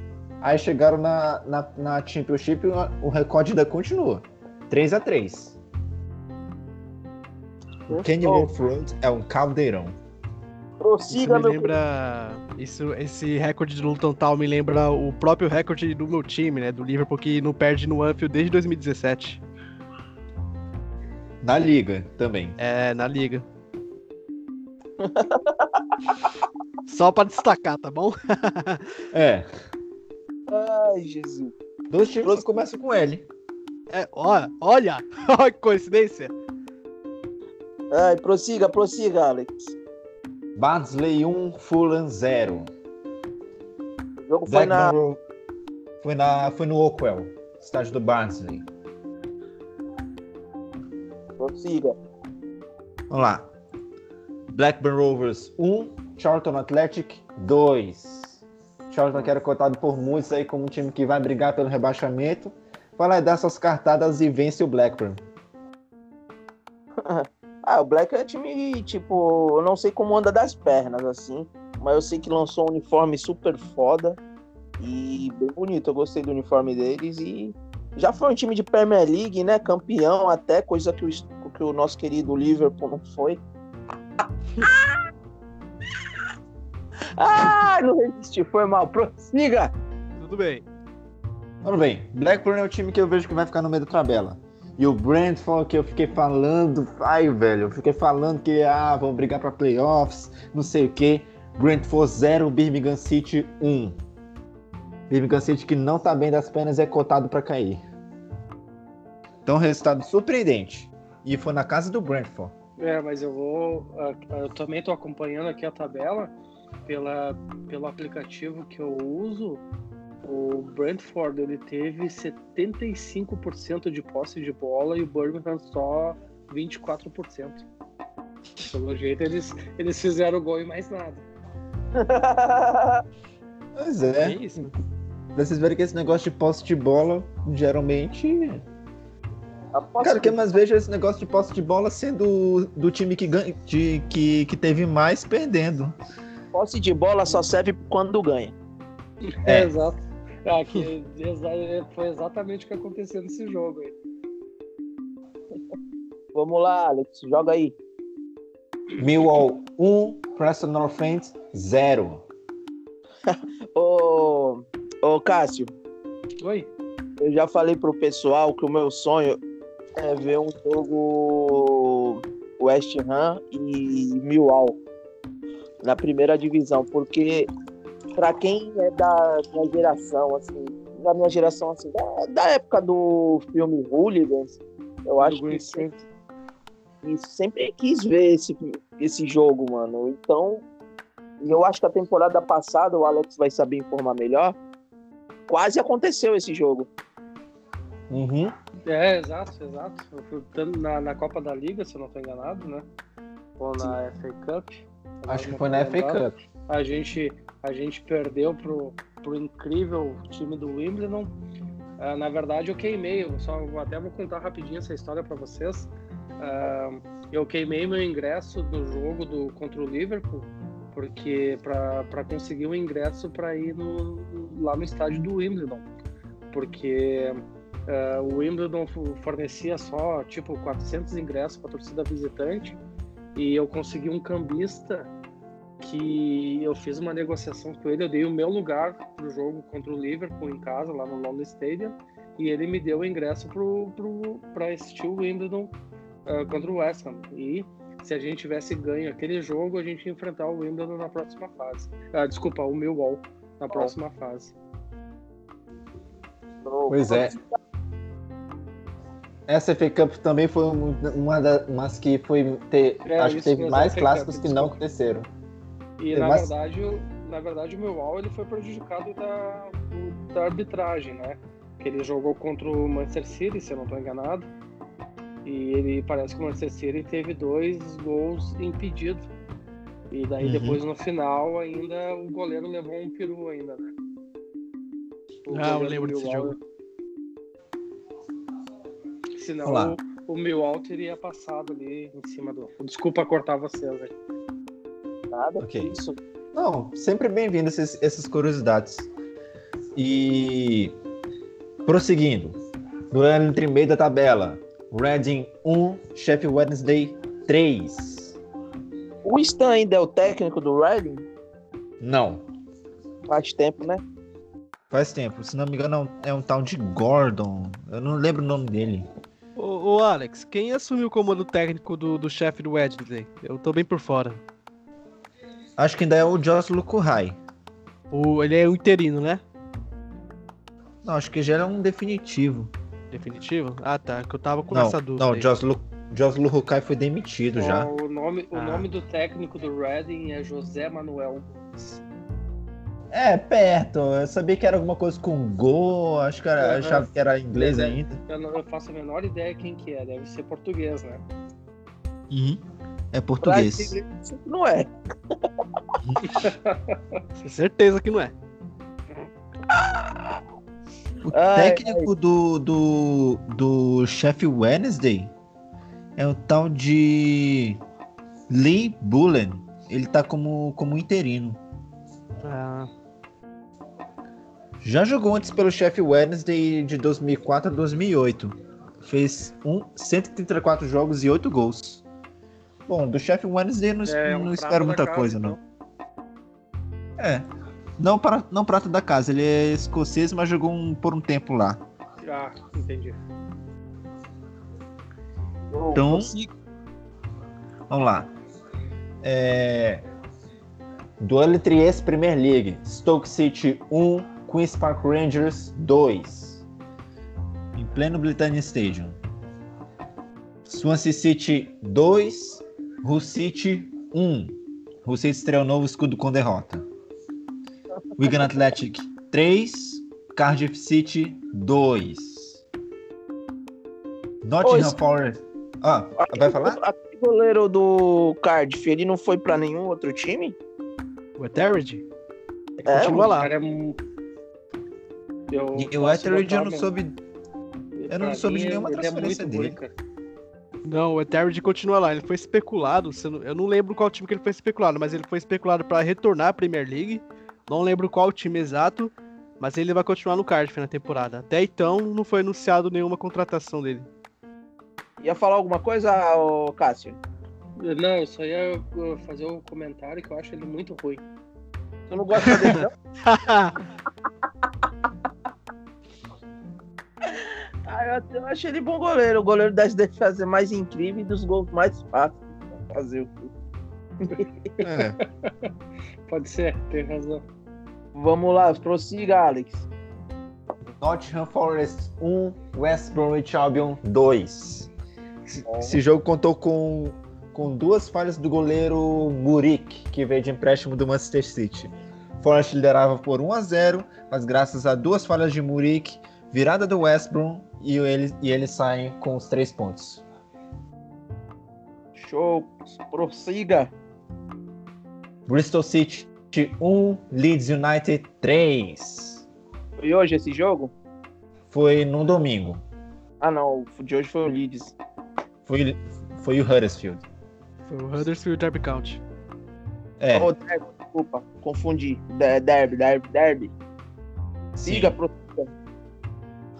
Aí chegaram na, na, na Championship e o recorde ainda continua. 3 a 3 O Canyon Road é um caldeirão. Prossiga, isso me lembra. Isso, esse recorde do Luton Town me lembra o próprio recorde do meu time, né? Do Liverpool, que não perde no Anfield desde 2017. Na liga também. É, na liga. [LAUGHS] Só pra destacar, tá bom? é. Ai, Jesus. Dois times que começam com L. É, olha, [LAUGHS] olha, olha que coincidência. Ai, prossiga, prossiga, Alex. Barnsley 1, Fulham 0. O jogo foi na... foi na. Foi no Oakwell, estádio do Barnsley. Prossiga. Vamos lá. Blackburn Rovers 1, Charlton Athletic 2. Charlton que era cotado por muitos aí como um time que vai brigar pelo rebaixamento. Vai lá e dá suas cartadas e vence o Blackburn. [LAUGHS] ah, o Blackburn é time, tipo, eu não sei como anda das pernas, assim. Mas eu sei que lançou um uniforme super foda. E bem bonito. Eu gostei do uniforme deles e já foi um time de Premier League, né? Campeão até, coisa que o, que o nosso querido Liverpool não foi. [LAUGHS] ah, não resisti, foi mal. Prossiga! Tudo bem. Tudo bem. Blackburn é o time que eu vejo que vai ficar no meio da tabela. E o Brentford que eu fiquei falando, ai velho, eu fiquei falando que ah, vão brigar para playoffs, não sei o que. Brentford 0, Birmingham City 1. Birmingham City que não tá bem das pernas é cotado para cair. Então, resultado surpreendente. E foi na casa do Brentford. É, mas eu vou. Eu também tô acompanhando aqui a tabela pela, pelo aplicativo que eu uso. O Brentford ele teve 75% de posse de bola e o Birmingham só 24%. Pelo jeito eles, eles fizeram o gol e mais nada. [LAUGHS] Pois é. é isso. Vocês verem que esse negócio de posse de bola, geralmente. Cara, o que mais vejo é esse negócio de posse de bola sendo do time que, ganha, de, que, que teve mais perdendo. Posse de bola só serve quando ganha. É, é exato. Aqui, foi exatamente o que aconteceu nesse jogo aí. Vamos lá, Alex, joga aí. Millwall 1, Preston North End 0. [LAUGHS] Ô, ô Cássio. Oi. Eu já falei pro pessoal que o meu sonho é ver um jogo West Ham e Millwall na primeira divisão, porque para quem é da minha geração, assim, da minha geração, assim, da, da época do filme Hooligans, eu acho que sempre, sempre quis ver esse, esse jogo, mano. Então, eu acho que a temporada passada, o Alex vai saber informar melhor, quase aconteceu esse jogo. Uhum. É, exato, exato. Na, na Copa da Liga, se eu não estou enganado, né? Ou na Sim. FA Cup. Acho que foi na FA Cup. A gente, a gente perdeu pro, pro incrível time do Wimbledon. Uh, na verdade, eu queimei, eu só até vou contar rapidinho essa história para vocês. Uh, eu queimei meu ingresso do jogo do contra o Liverpool porque para conseguir um ingresso para ir no, lá no estádio do Wimbledon, porque uh, o Wimbledon fornecia só tipo 400 ingressos para torcida visitante e eu consegui um cambista que eu fiz uma negociação com ele, eu dei o meu lugar no jogo contra o Liverpool em casa lá no London Stadium e ele me deu o ingresso pro, pro, pra assistir o Wimbledon uh, contra o West Ham. E se a gente tivesse ganho aquele jogo, a gente ia enfrentar o Wimbledon na próxima fase. Ah, desculpa, o Millwall na próxima fase. Pois é. Essa FA Cup também foi uma das umas que foi ter, É, acho que teve mais Cup, clássicos que não desculpa. aconteceram. E Tem na mais- verdade, o- na verdade o Millwall ele foi prejudicado da, da arbitragem, né? Que ele jogou contra o Manchester City, se eu não estou enganado. E ele parece que o Manchester City teve dois gols impedidos. E daí Uhum. depois no final ainda o goleiro levou um peru ainda, né? O Ah, eu lembro desse jogo. Senão Olá. o, o Millwall teria passado ali em cima do. Desculpa cortar vocês aí. Nada Ok. isso. Não, sempre bem-vindo essas, essas curiosidades. E prosseguindo, duelo entre meio da tabela. Reading 1, Sheffield Wednesday 3. O Stan ainda é o técnico do Reading? Não, Faz tempo, né? faz tempo. Se não me engano, é um tal de Gordon. Eu não lembro o nome dele. Ô, ô, Alex, quem assumiu o comando técnico do, do chefe do Wednesday? Eu tô bem por fora. Acho que ainda é o Joss Lukuhai. O, ele é o interino, né? Não, acho que já é um definitivo. Definitivo? Ah, tá. Que eu tava com Não, essa dúvida. não, aí. Joss, Lu, Luhukai foi demitido já. O nome, o Ah. nome do técnico do Reading é José Manuel. É, perto. Eu sabia que era alguma coisa com Go, acho que era, Aham. achava que era inglês É. ainda. Eu não eu faço a menor ideia quem que é, deve ser português, né? É português. Não é. Com certeza que não é. O Ai, técnico do, do, do Sheffield Wednesday é o tal de Lee Bullen. Ele tá como, como interino. Ah, Já jogou antes pelo Sheffield Wednesday de 2004 a 2008. Fez um, 134 jogos e 8 gols. Bom, do Sheffield Wednesday não, es- É, não um espero muita casa, coisa, então. não. É. Não, para, não prata da casa, ele é escocês, mas jogou um- por um tempo lá. Ah, entendi. Então, vamos lá. É... Duelo entre esse Premier League. Stoke City 1, Queen's Park Rangers 2. Em pleno Britannia Stadium. Swansea City 2, Hull City 1. Hull City estreou novo escudo com derrota. Wigan Athletic 3, Cardiff City 2. Nottingham Forest. Ah, vai falar? Aquele goleiro do Cardiff, ele não foi pra nenhum outro time? o Etheridge? É, Continua O lá. cara é um- Eu, E o Etheridge eu não soube. eu não soube de nenhuma é transferência ruim, dele. cara. Não, o Etheridge continua lá. Ele foi especulado. Eu não, eu não lembro qual time que ele foi especulado, mas ele foi especulado pra retornar à Premier League. Não lembro qual time exato, mas ele vai continuar no Cardiff na temporada. Até então, não foi anunciado nenhuma contratação dele. Ia falar alguma coisa, Cássio? Não, eu só ia fazer um comentário que eu acho ele muito ruim. Tu não gosta dele, não? [LAUGHS] Ah, eu, eu acho ele bom goleiro. O goleiro das defesas mais incrível e dos gols mais fáceis. Fazer o quê? É. [LAUGHS] Pode ser, tem razão. Vamos lá, prossiga, Alex. Nottingham Forest 1, West Bromwich Albion 2. Esse jogo contou com, com duas falhas do goleiro Murik, que veio de empréstimo do Manchester City. Forest liderava por 1 a 0, mas graças a duas falhas de Murik, virada do West Brom e eles, e eles saem com os três pontos. Show, prossiga. Bristol City 1, Leeds United 3. Foi hoje esse jogo? Foi no domingo. Ah, não. O de hoje foi o Leeds. Foi, foi o Huddersfield. Foi o Huddersfield Derby County. É, Oh, derby, desculpa, confundi. De- Derby, derby, derby. sim. Siga, prossiga.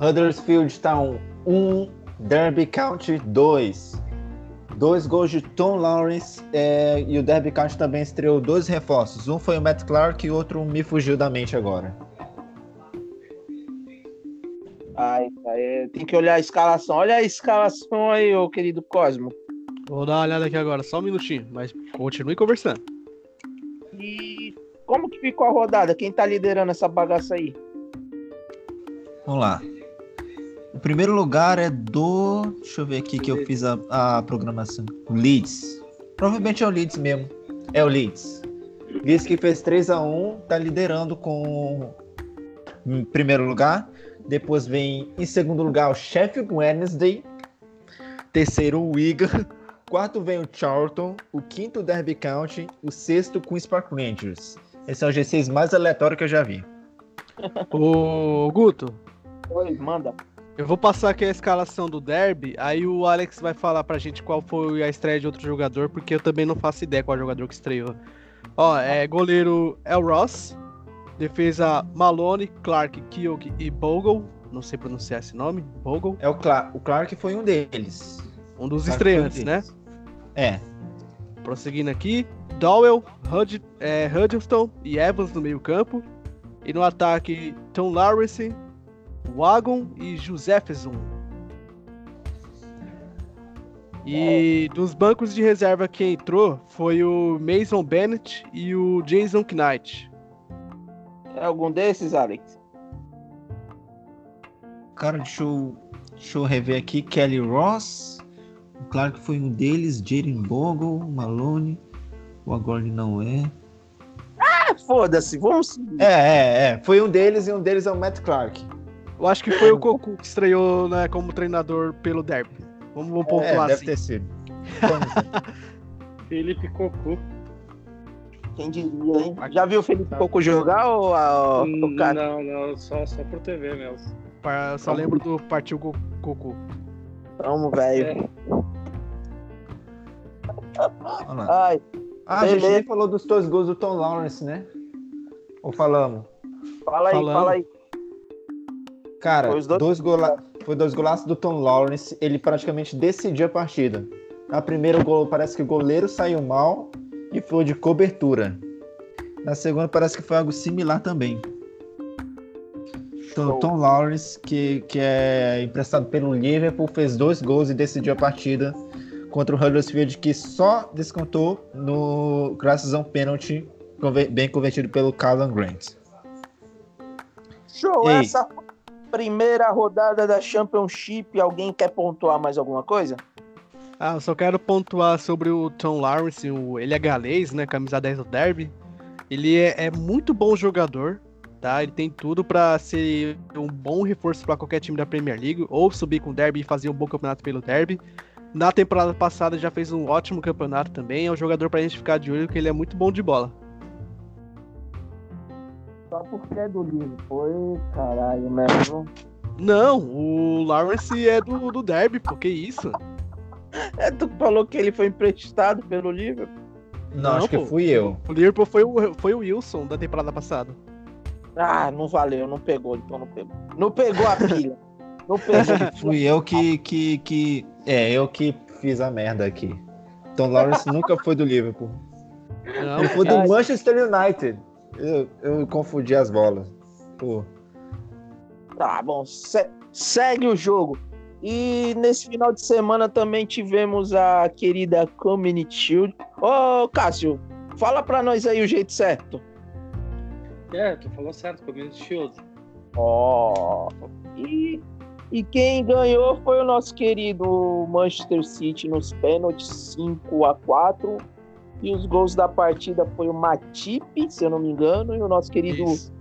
Huddersfield Town 1, Derby County 2. Dois gols de Tom Lawrence é, e o Derby County também estreou dois reforços. Um foi o Matt Clark e o outro me fugiu da mente agora. Ai, ai, é, tem que olhar a escalação. Olha a escalação aí, ô querido Cosmo. Vou dar uma olhada aqui agora, só um minutinho, mas continue conversando. E como que ficou a rodada? Quem tá liderando essa bagaça aí? Vamos lá. O primeiro lugar é do. Deixa eu ver aqui que eu fiz a, a programação. O Leeds. Provavelmente é o Leeds mesmo. É o Leeds. Leeds que fez 3 a 1 tá liderando com. Em primeiro lugar. Depois vem em segundo lugar o Sheffield Wednesday. Terceiro o Wigan. Quarto vem o Charlton. O quinto o Derby County. O sexto Queen's Park Rangers. Esse é o G6 mais aleatório que eu já vi. Ô, Guto, Oi, manda. Eu vou passar aqui a escalação do Derby, aí o Alex vai falar pra gente qual foi a estreia de outro jogador, porque eu também não faço ideia qual jogador que estreou. Ó, é goleiro El Ross, defesa Malone, Clark, Kiok e Bogle, não sei pronunciar esse nome, Bogle, É o, Cla o Clark foi um deles. um dos foi um estreantes, né? É. Prosseguindo aqui, Dowell, Hud é, Huddleston e Evans no meio campo. E no ataque, Tom Lawrence, Wagon e Josefson. E dos bancos de reserva que entrou foi o Mason Bennett e o Jason Knight. É algum desses, Alex? Cara, deixa eu, deixa eu rever aqui. Kelly Ross. O Clark foi um deles. Jaden Bogle, Malone. O Agorn não é. Ah, foda-se, vamos. É, é, é. Foi um deles e um deles é o Matt Clark. Eu acho que foi o [LAUGHS] Cocu que estreou né, como treinador pelo Derby. Vamos, vamos É, pontuar deve assim. ter sido. [LAUGHS] Felipe Cocu. Quem diria, hein? Já viu o Felipe Coco jogar ou a- o Hum, cara? Não, não, só, só por TV mesmo. Pa- Só lembro do Partiu Co- Cocu. Vamos, velho. É. Ai, Ah, a gente Beleza. nem falou dos dois gols do Tom Lawrence, né? Ou falamos? fala aí, Falando. fala aí. Cara, dois- dois gola... foi dois golaços do Tom Lawrence. Ele praticamente decidiu a partida. Na primeira gol, parece que o goleiro saiu mal e foi de cobertura. Na segunda, parece que foi algo similar também. Então. Tom Lawrence, que, que é emprestado pelo Liverpool, fez dois gols e decidiu a partida contra o Huddersfield, que só descontou no graças a um pênalti bem convertido pelo Callum Grant. Show, Ei. essa primeira rodada da Championship, alguém quer pontuar mais alguma coisa? Ah, eu só quero pontuar sobre o Tom Lawrence, o- ele é galês, né, camisa 10 do Derby. Ele é, é muito bom jogador, tá? Ele tem tudo pra ser um bom reforço pra qualquer time da Premier League, ou subir com o Derby e fazer um bom campeonato pelo Derby. Na temporada passada já fez um ótimo campeonato também, é um jogador pra gente ficar de olho, que ele é muito bom de bola. Só porque é do livro. Foi caralho mesmo. Não, o Lawrence é do, do Derby, pô, que isso? É, tu falou que ele foi emprestado pelo livro. Não, Não, acho que pô. fui eu. O Liverpool foi o, foi o Wilson da temporada passada. Ah, não valeu, não pegou, então não pegou. Não pegou a pilha. Não pegou. [LAUGHS] Fui eu que, que, que. É, eu que fiz a merda aqui. Tom Lawrence nunca foi do Liverpool. Não, Ele foi do. Manchester United. Eu, eu confundi as bolas. Pô. Tá bom, se- segue o jogo. E nesse final de semana também tivemos a querida Community Shield. Ô, Cássio, fala pra nós aí o jeito certo. é, tu falou certo, Community Shield. Ó. E, e quem ganhou foi o nosso querido Manchester City nos pênaltis 5 a 4 E os gols da partida foi o Matip, se eu não me engano, e o nosso querido Isso.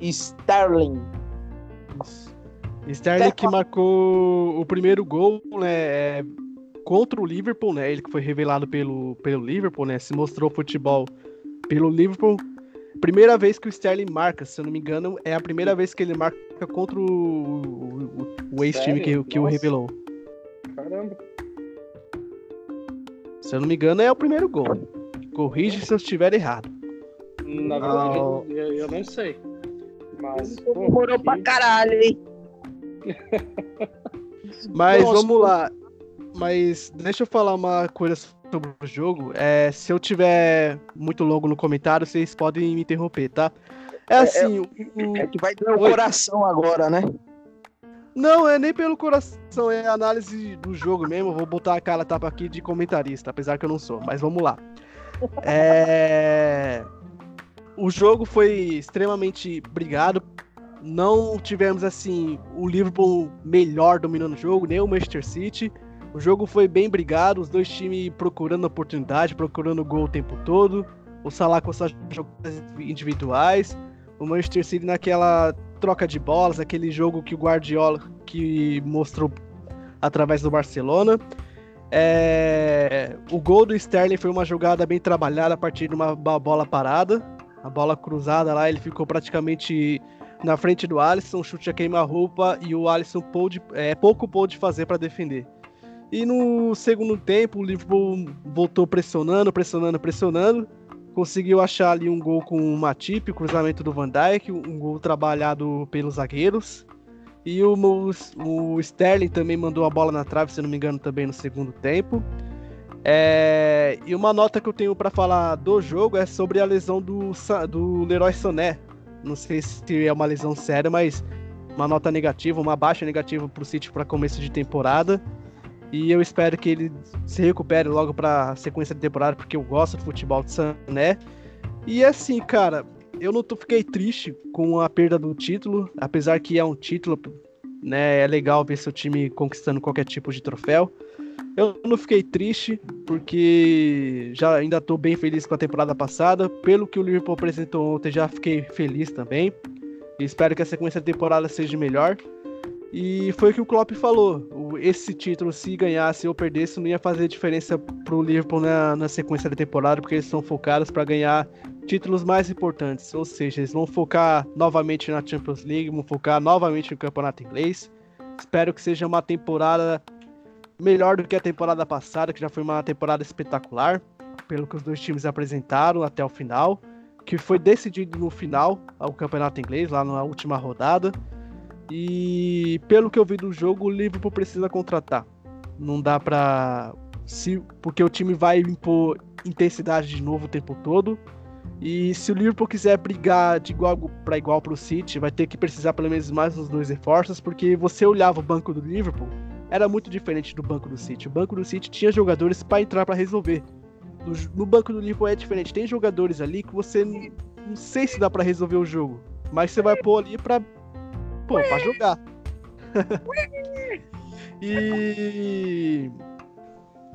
Sterling. Sterling que marcou o primeiro gol, né, é, contra o Liverpool, né, ele que foi revelado pelo, pelo Liverpool, né, se mostrou futebol pelo Liverpool. Primeira vez que o Sterling marca, se eu não me engano, é a primeira vez que ele marca contra o, o, o ex-time que, que o revelou. Caramba. Se eu não me engano, é o primeiro gol. Corrige se eu estiver errado. Na verdade, Ah, eu, eu- eu não sei. Mas. Demorou que- pra caralho, hein? [LAUGHS] Mas Nossa. vamos lá. Mas deixa eu falar uma coisa sobre o jogo. É, se eu tiver muito longo no comentário, vocês podem me interromper, tá? É assim, o- o- É que vai doer o coração agora, né? Não, é nem pelo coração, é análise do jogo mesmo. Vou botar a cara tapa aqui de comentarista, apesar que eu não sou, mas vamos lá. É... O jogo foi extremamente brigado. Não tivemos assim o Liverpool melhor dominando o jogo, nem o Manchester City. O jogo foi bem brigado, os dois times procurando oportunidade, procurando gol o tempo todo. O Salah com suas jogadas individuais. O Manchester City naquela troca de bolas, aquele jogo que o Guardiola que mostrou através do Barcelona. É... O gol do Sterling foi uma jogada bem trabalhada a partir de uma bola parada. A bola cruzada lá, ele ficou praticamente na frente do Alisson, chute a queima-roupa e o Alisson pôde, é, pouco pôde fazer para defender. E no segundo tempo, o Liverpool voltou pressionando, pressionando, pressionando. Conseguiu achar ali um gol com o Matip, cruzamento do Van Dijk, um gol trabalhado pelos zagueiros. E o, o, o Sterling também mandou a bola na trave, se não me engano, também no segundo tempo. É, e uma nota que eu tenho para falar do jogo é sobre a lesão do, do Leroy Sané. Não sei se é uma lesão séria, mas uma nota negativa, uma baixa negativa para o City para começo de temporada. E eu espero que ele se recupere logo para a sequência de temporada, porque eu gosto do futebol de Sané. E assim, cara, eu não tô, fiquei triste com a perda do título, apesar que é um título, né? É legal ver seu time conquistando qualquer tipo de troféu. Eu não fiquei triste, porque já ainda estou bem feliz com a temporada passada. Pelo que o Liverpool apresentou ontem, já fiquei feliz também. E espero que a sequência da temporada seja melhor. E foi o que o Klopp falou. Esse título, se ganhasse ou perdesse, não ia fazer diferença pro Liverpool na, na sequência da temporada, porque eles estão focados para ganhar títulos mais importantes. Ou seja, eles vão focar novamente na Champions League, vão focar novamente no campeonato inglês. Espero que seja uma temporada melhor do que a temporada passada, que já foi uma temporada espetacular, pelo que os dois times apresentaram até o final, que foi decidido no final ao campeonato inglês, lá na última rodada. E pelo que eu vi do jogo, o Liverpool precisa contratar. Não dá pra. Se, porque o time vai impor intensidade de novo o tempo todo. E se o Liverpool quiser brigar de igual para igual para o City, vai ter que precisar pelo menos mais uns dois reforços, porque você olhava o banco do Liverpool, era muito diferente do banco do City. O banco do City tinha jogadores para entrar para resolver. No, no, banco do Liverpool é diferente. Tem jogadores ali que você não sei se dá para resolver o jogo, mas você vai pôr ali para pô, para jogar. [LAUGHS] e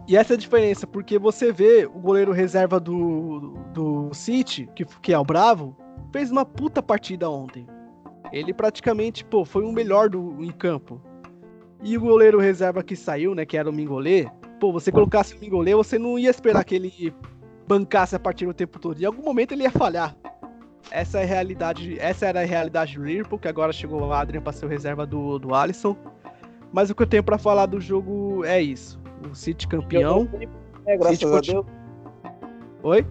e essa é a diferença, porque você vê o goleiro reserva do, do City, que, que é o Bravo, fez uma puta partida ontem. Ele praticamente, pô, foi o melhor do, em campo. E o goleiro reserva que saiu, né, que era o Mingolê, pô, você colocasse o Mingolê, você não ia esperar que ele bancasse a partida o tempo todo. Em algum momento ele ia falhar. Essa é a realidade, essa era a realidade do Liverpool, que agora chegou o Adrian para ser o reserva do, do Alisson. Mas o que eu tenho para falar do jogo é isso o City campeão. É, graças City a Deus. Oi?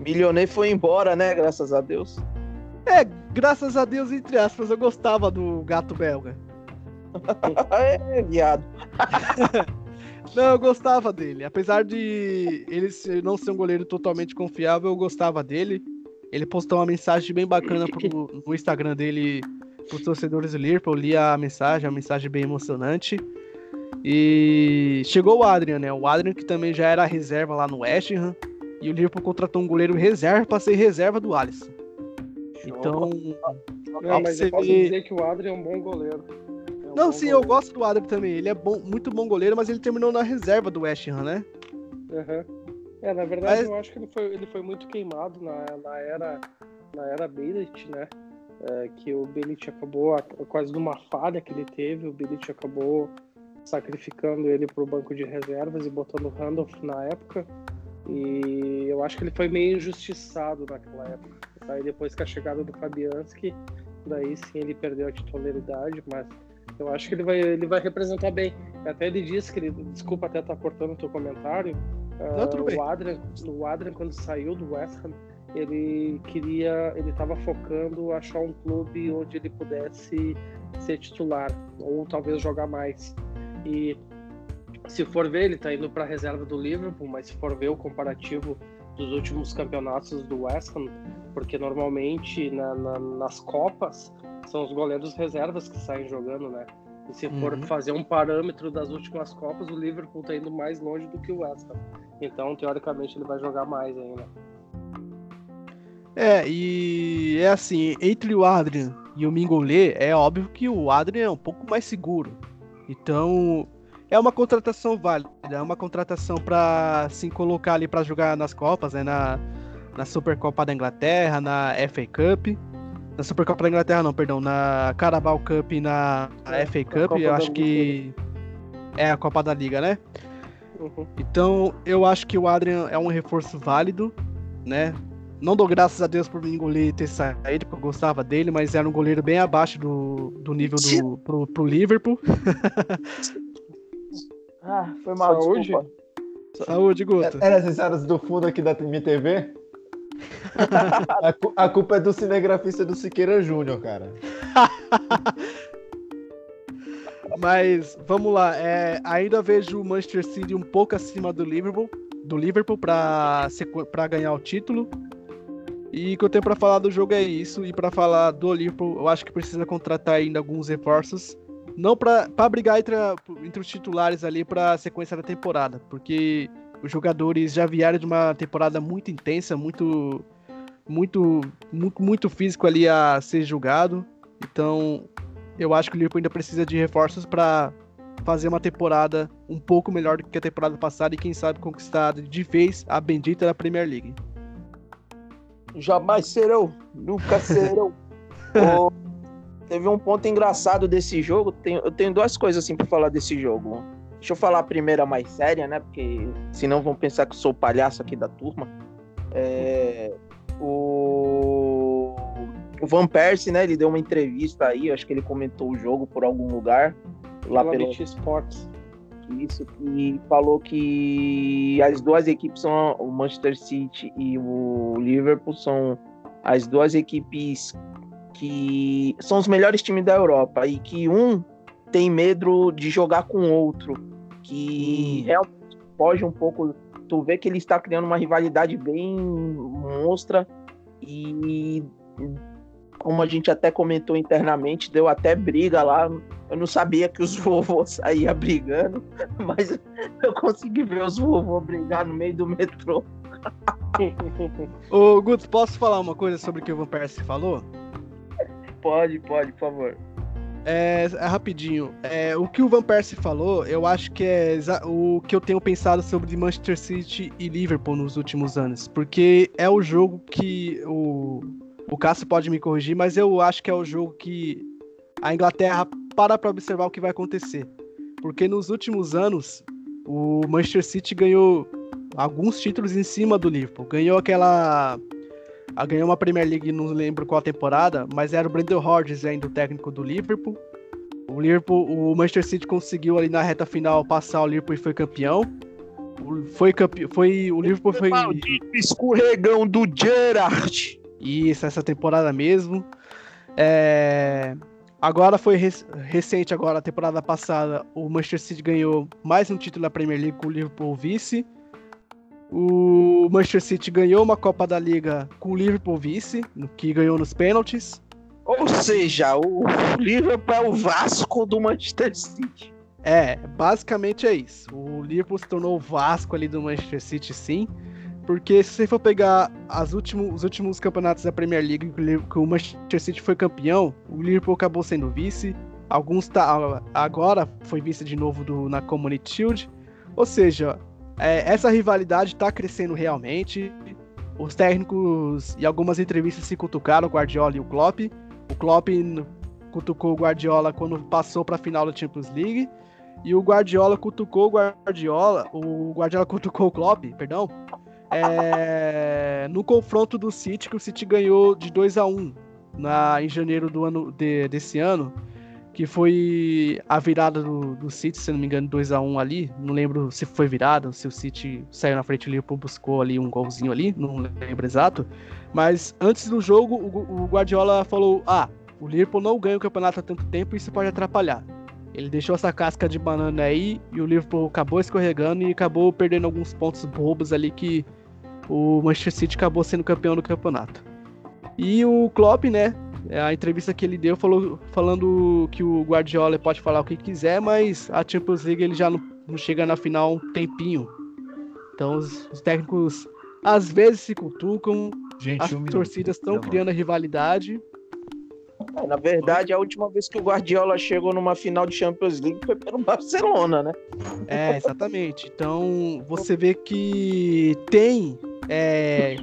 Milionei foi embora, né? Graças a Deus. É, graças a Deus, entre aspas, eu gostava do gato belga. [LAUGHS] é, viado. [LAUGHS] não, eu gostava dele. Apesar de ele não ser um goleiro totalmente confiável, eu gostava dele. Ele postou uma mensagem bem bacana pro, no Instagram dele os torcedores do Liverpool. Eu li a mensagem, uma mensagem bem emocionante. E chegou o Adrian, né? O Adrian que também já era reserva lá no West Ham. E o Liverpool contratou um goleiro reserva para ser reserva do Alisson. Então. Não, mas eu posso dizer que o Adrian é um bom goleiro. É um não, bom sim, goleiro. eu gosto do Adrian também. Ele é bom, muito bom goleiro, mas ele terminou na reserva do West Ham, né? Uhum. É, na verdade, mas... eu acho que ele foi, ele foi muito queimado na, na era na era Billet, né? É, que o Billet acabou, quase numa falha que ele teve, o Billet acabou sacrificando ele para o banco de reservas e botando o Randolph na época. E eu acho que ele foi meio injustiçado naquela época. Aí depois com a chegada do Fabianski, daí sim ele perdeu a titularidade, mas eu acho que ele vai, ele vai representar bem. Até ele disse que ele, desculpa até estar tá cortando o teu comentário, Não, tudo bem. o Adrian, o Adrian quando saiu do West Ham, ele queria, ele estava focando achar um clube onde ele pudesse ser titular ou talvez jogar mais. E se for ver, ele está indo para a reserva do Liverpool, mas se for ver o comparativo dos últimos campeonatos do West Ham, porque normalmente na, na, nas Copas são os goleiros reservas que saem jogando, né? E se for Uhum. fazer um parâmetro das últimas Copas, o Liverpool tá indo mais longe do que o West Ham. Então, teoricamente, ele vai jogar mais ainda. É, e é assim, entre o Adrian e o Mingolê, é óbvio que o Adrian é um pouco mais seguro. Então, é uma contratação válida, é uma contratação para se colocar ali para jogar nas Copas, né, na, na Supercopa da Inglaterra, na FA Cup. Na Supercopa da Inglaterra não, perdão, na Carabao Cup e na É, FA Cup, eu acho que é a Copa da Liga, né? Uhum. Então, eu acho que o Adrian é um reforço válido, né? Não dou graças a Deus por Mingolê ter saído, porque eu gostava dele, mas era um goleiro bem abaixo do, do nível do pro, pro Liverpool. [LAUGHS] Ah, foi mal, Saúde? desculpa. Saúde, Guto. Era essas horas do fundo aqui da MTV? A, cu- a culpa é do cinegrafista do Siqueira Júnior, cara. Mas vamos lá, é, ainda vejo o Manchester City um pouco acima do Liverpool, do Liverpool para para ganhar o título. E o que eu tenho para falar do jogo é isso. E para falar do Liverpool, eu acho que precisa contratar ainda alguns reforços, não para brigar entre, entre os titulares ali para a sequência da temporada, porque os jogadores já vieram de uma temporada muito intensa, muito muito muito, muito físico ali a ser julgado. Então, eu acho que o Liverpool ainda precisa de reforços para fazer uma temporada um pouco melhor do que a temporada passada e quem sabe conquistar de vez a bendita da Premier League. Jamais serão, nunca serão. [LAUGHS] Ô, teve um ponto engraçado desse jogo. Tem- eu tenho duas coisas assim pra falar desse jogo. Deixa eu falar a primeira mais séria, né? Porque senão vão pensar que eu sou o palhaço aqui da turma. É, o... o Van Persie, né? Ele deu uma entrevista aí, acho que ele comentou o jogo por algum lugar. Lá Pela pelo Sports. isso e falou que as duas equipes são o Manchester City e o Liverpool são as duas equipes que são os melhores times da Europa e que um tem medo de jogar com o outro, que Hum. realmente foge um pouco. Tu vê que ele está criando uma rivalidade bem monstra e como a gente até comentou internamente, deu até briga lá. Eu não sabia que os [LAUGHS] vovôs saíam brigando, [LAUGHS] mas eu consegui ver os vovôs brigar no meio do metrô. [LAUGHS] Ô, Guto, posso falar uma coisa sobre o que o Van Persie falou? Pode, pode, por favor. É, é rapidinho. É, o que o Van Persie falou, eu acho que é o que eu tenho pensado sobre Manchester City e Liverpool nos últimos anos. Porque é o jogo que o, o Cássio pode me corrigir, mas eu acho que é o jogo que a Inglaterra para para observar o que vai acontecer. Porque nos últimos anos, o Manchester City ganhou alguns títulos em cima do Liverpool. Ganhou aquela. Ah, Ganhou uma Premier League, não lembro qual temporada, mas era o Brendan Rodgers ainda o técnico do Liverpool. O Liverpool, o Manchester City conseguiu ali na reta final passar o Liverpool e foi campeão. O- Foi campeão, foi o Liverpool foi escorregão do Gerrard. isso essa temporada mesmo. É, Agora foi rec- recente, agora a temporada passada, o Manchester City ganhou mais um título da Premier League com o Liverpool vice. O Manchester City ganhou uma Copa da Liga com o Liverpool vice, que ganhou nos pênaltis. Ou seja, o Liverpool é o Vasco do Manchester City. É, basicamente é isso. O Liverpool se tornou o Vasco ali do Manchester City, sim. Porque se você for pegar as últimos, os últimos campeonatos da Premier League que o Liv- que o Manchester City foi campeão, o Liverpool acabou sendo vice. Alguns tá, agora foi vice de novo do, na Community Shield. Ou seja, é, essa rivalidade está crescendo realmente. Os técnicos e algumas entrevistas se cutucaram, o Guardiola e o Klopp. O Klopp cutucou o Guardiola quando passou para a final da Champions League. E o Guardiola cutucou o Guardiola, o Guardiola [LAUGHS] cutucou o Klopp, perdão, é, no confronto do City, que o City ganhou de 2 a 1 na, em janeiro do ano de- desse ano, que foi a virada do, do City, se não me engano, 2 a 1 ali. Não lembro se foi virada, se o City saiu na frente o Liverpool buscou ali um golzinho ali, não lembro exato. Mas antes do jogo, o, o Guardiola falou: Ah, o Liverpool não ganha o campeonato há tanto tempo e isso pode atrapalhar. Ele deixou essa casca de banana aí e o Liverpool acabou escorregando e acabou perdendo alguns pontos bobos ali que o Manchester City acabou sendo campeão do campeonato. E o Klopp, né, a entrevista que ele deu falou, falando que o Guardiola pode falar o que quiser, mas a Champions League ele já não, não chega na final um tempinho. Então os, os técnicos às vezes se cutucam, Gente, as um torcidas estão criando a rivalidade. É, na verdade, a última vez que o Guardiola chegou numa final de Champions League foi pelo Barcelona, né? É, exatamente. Então você vê que tem é,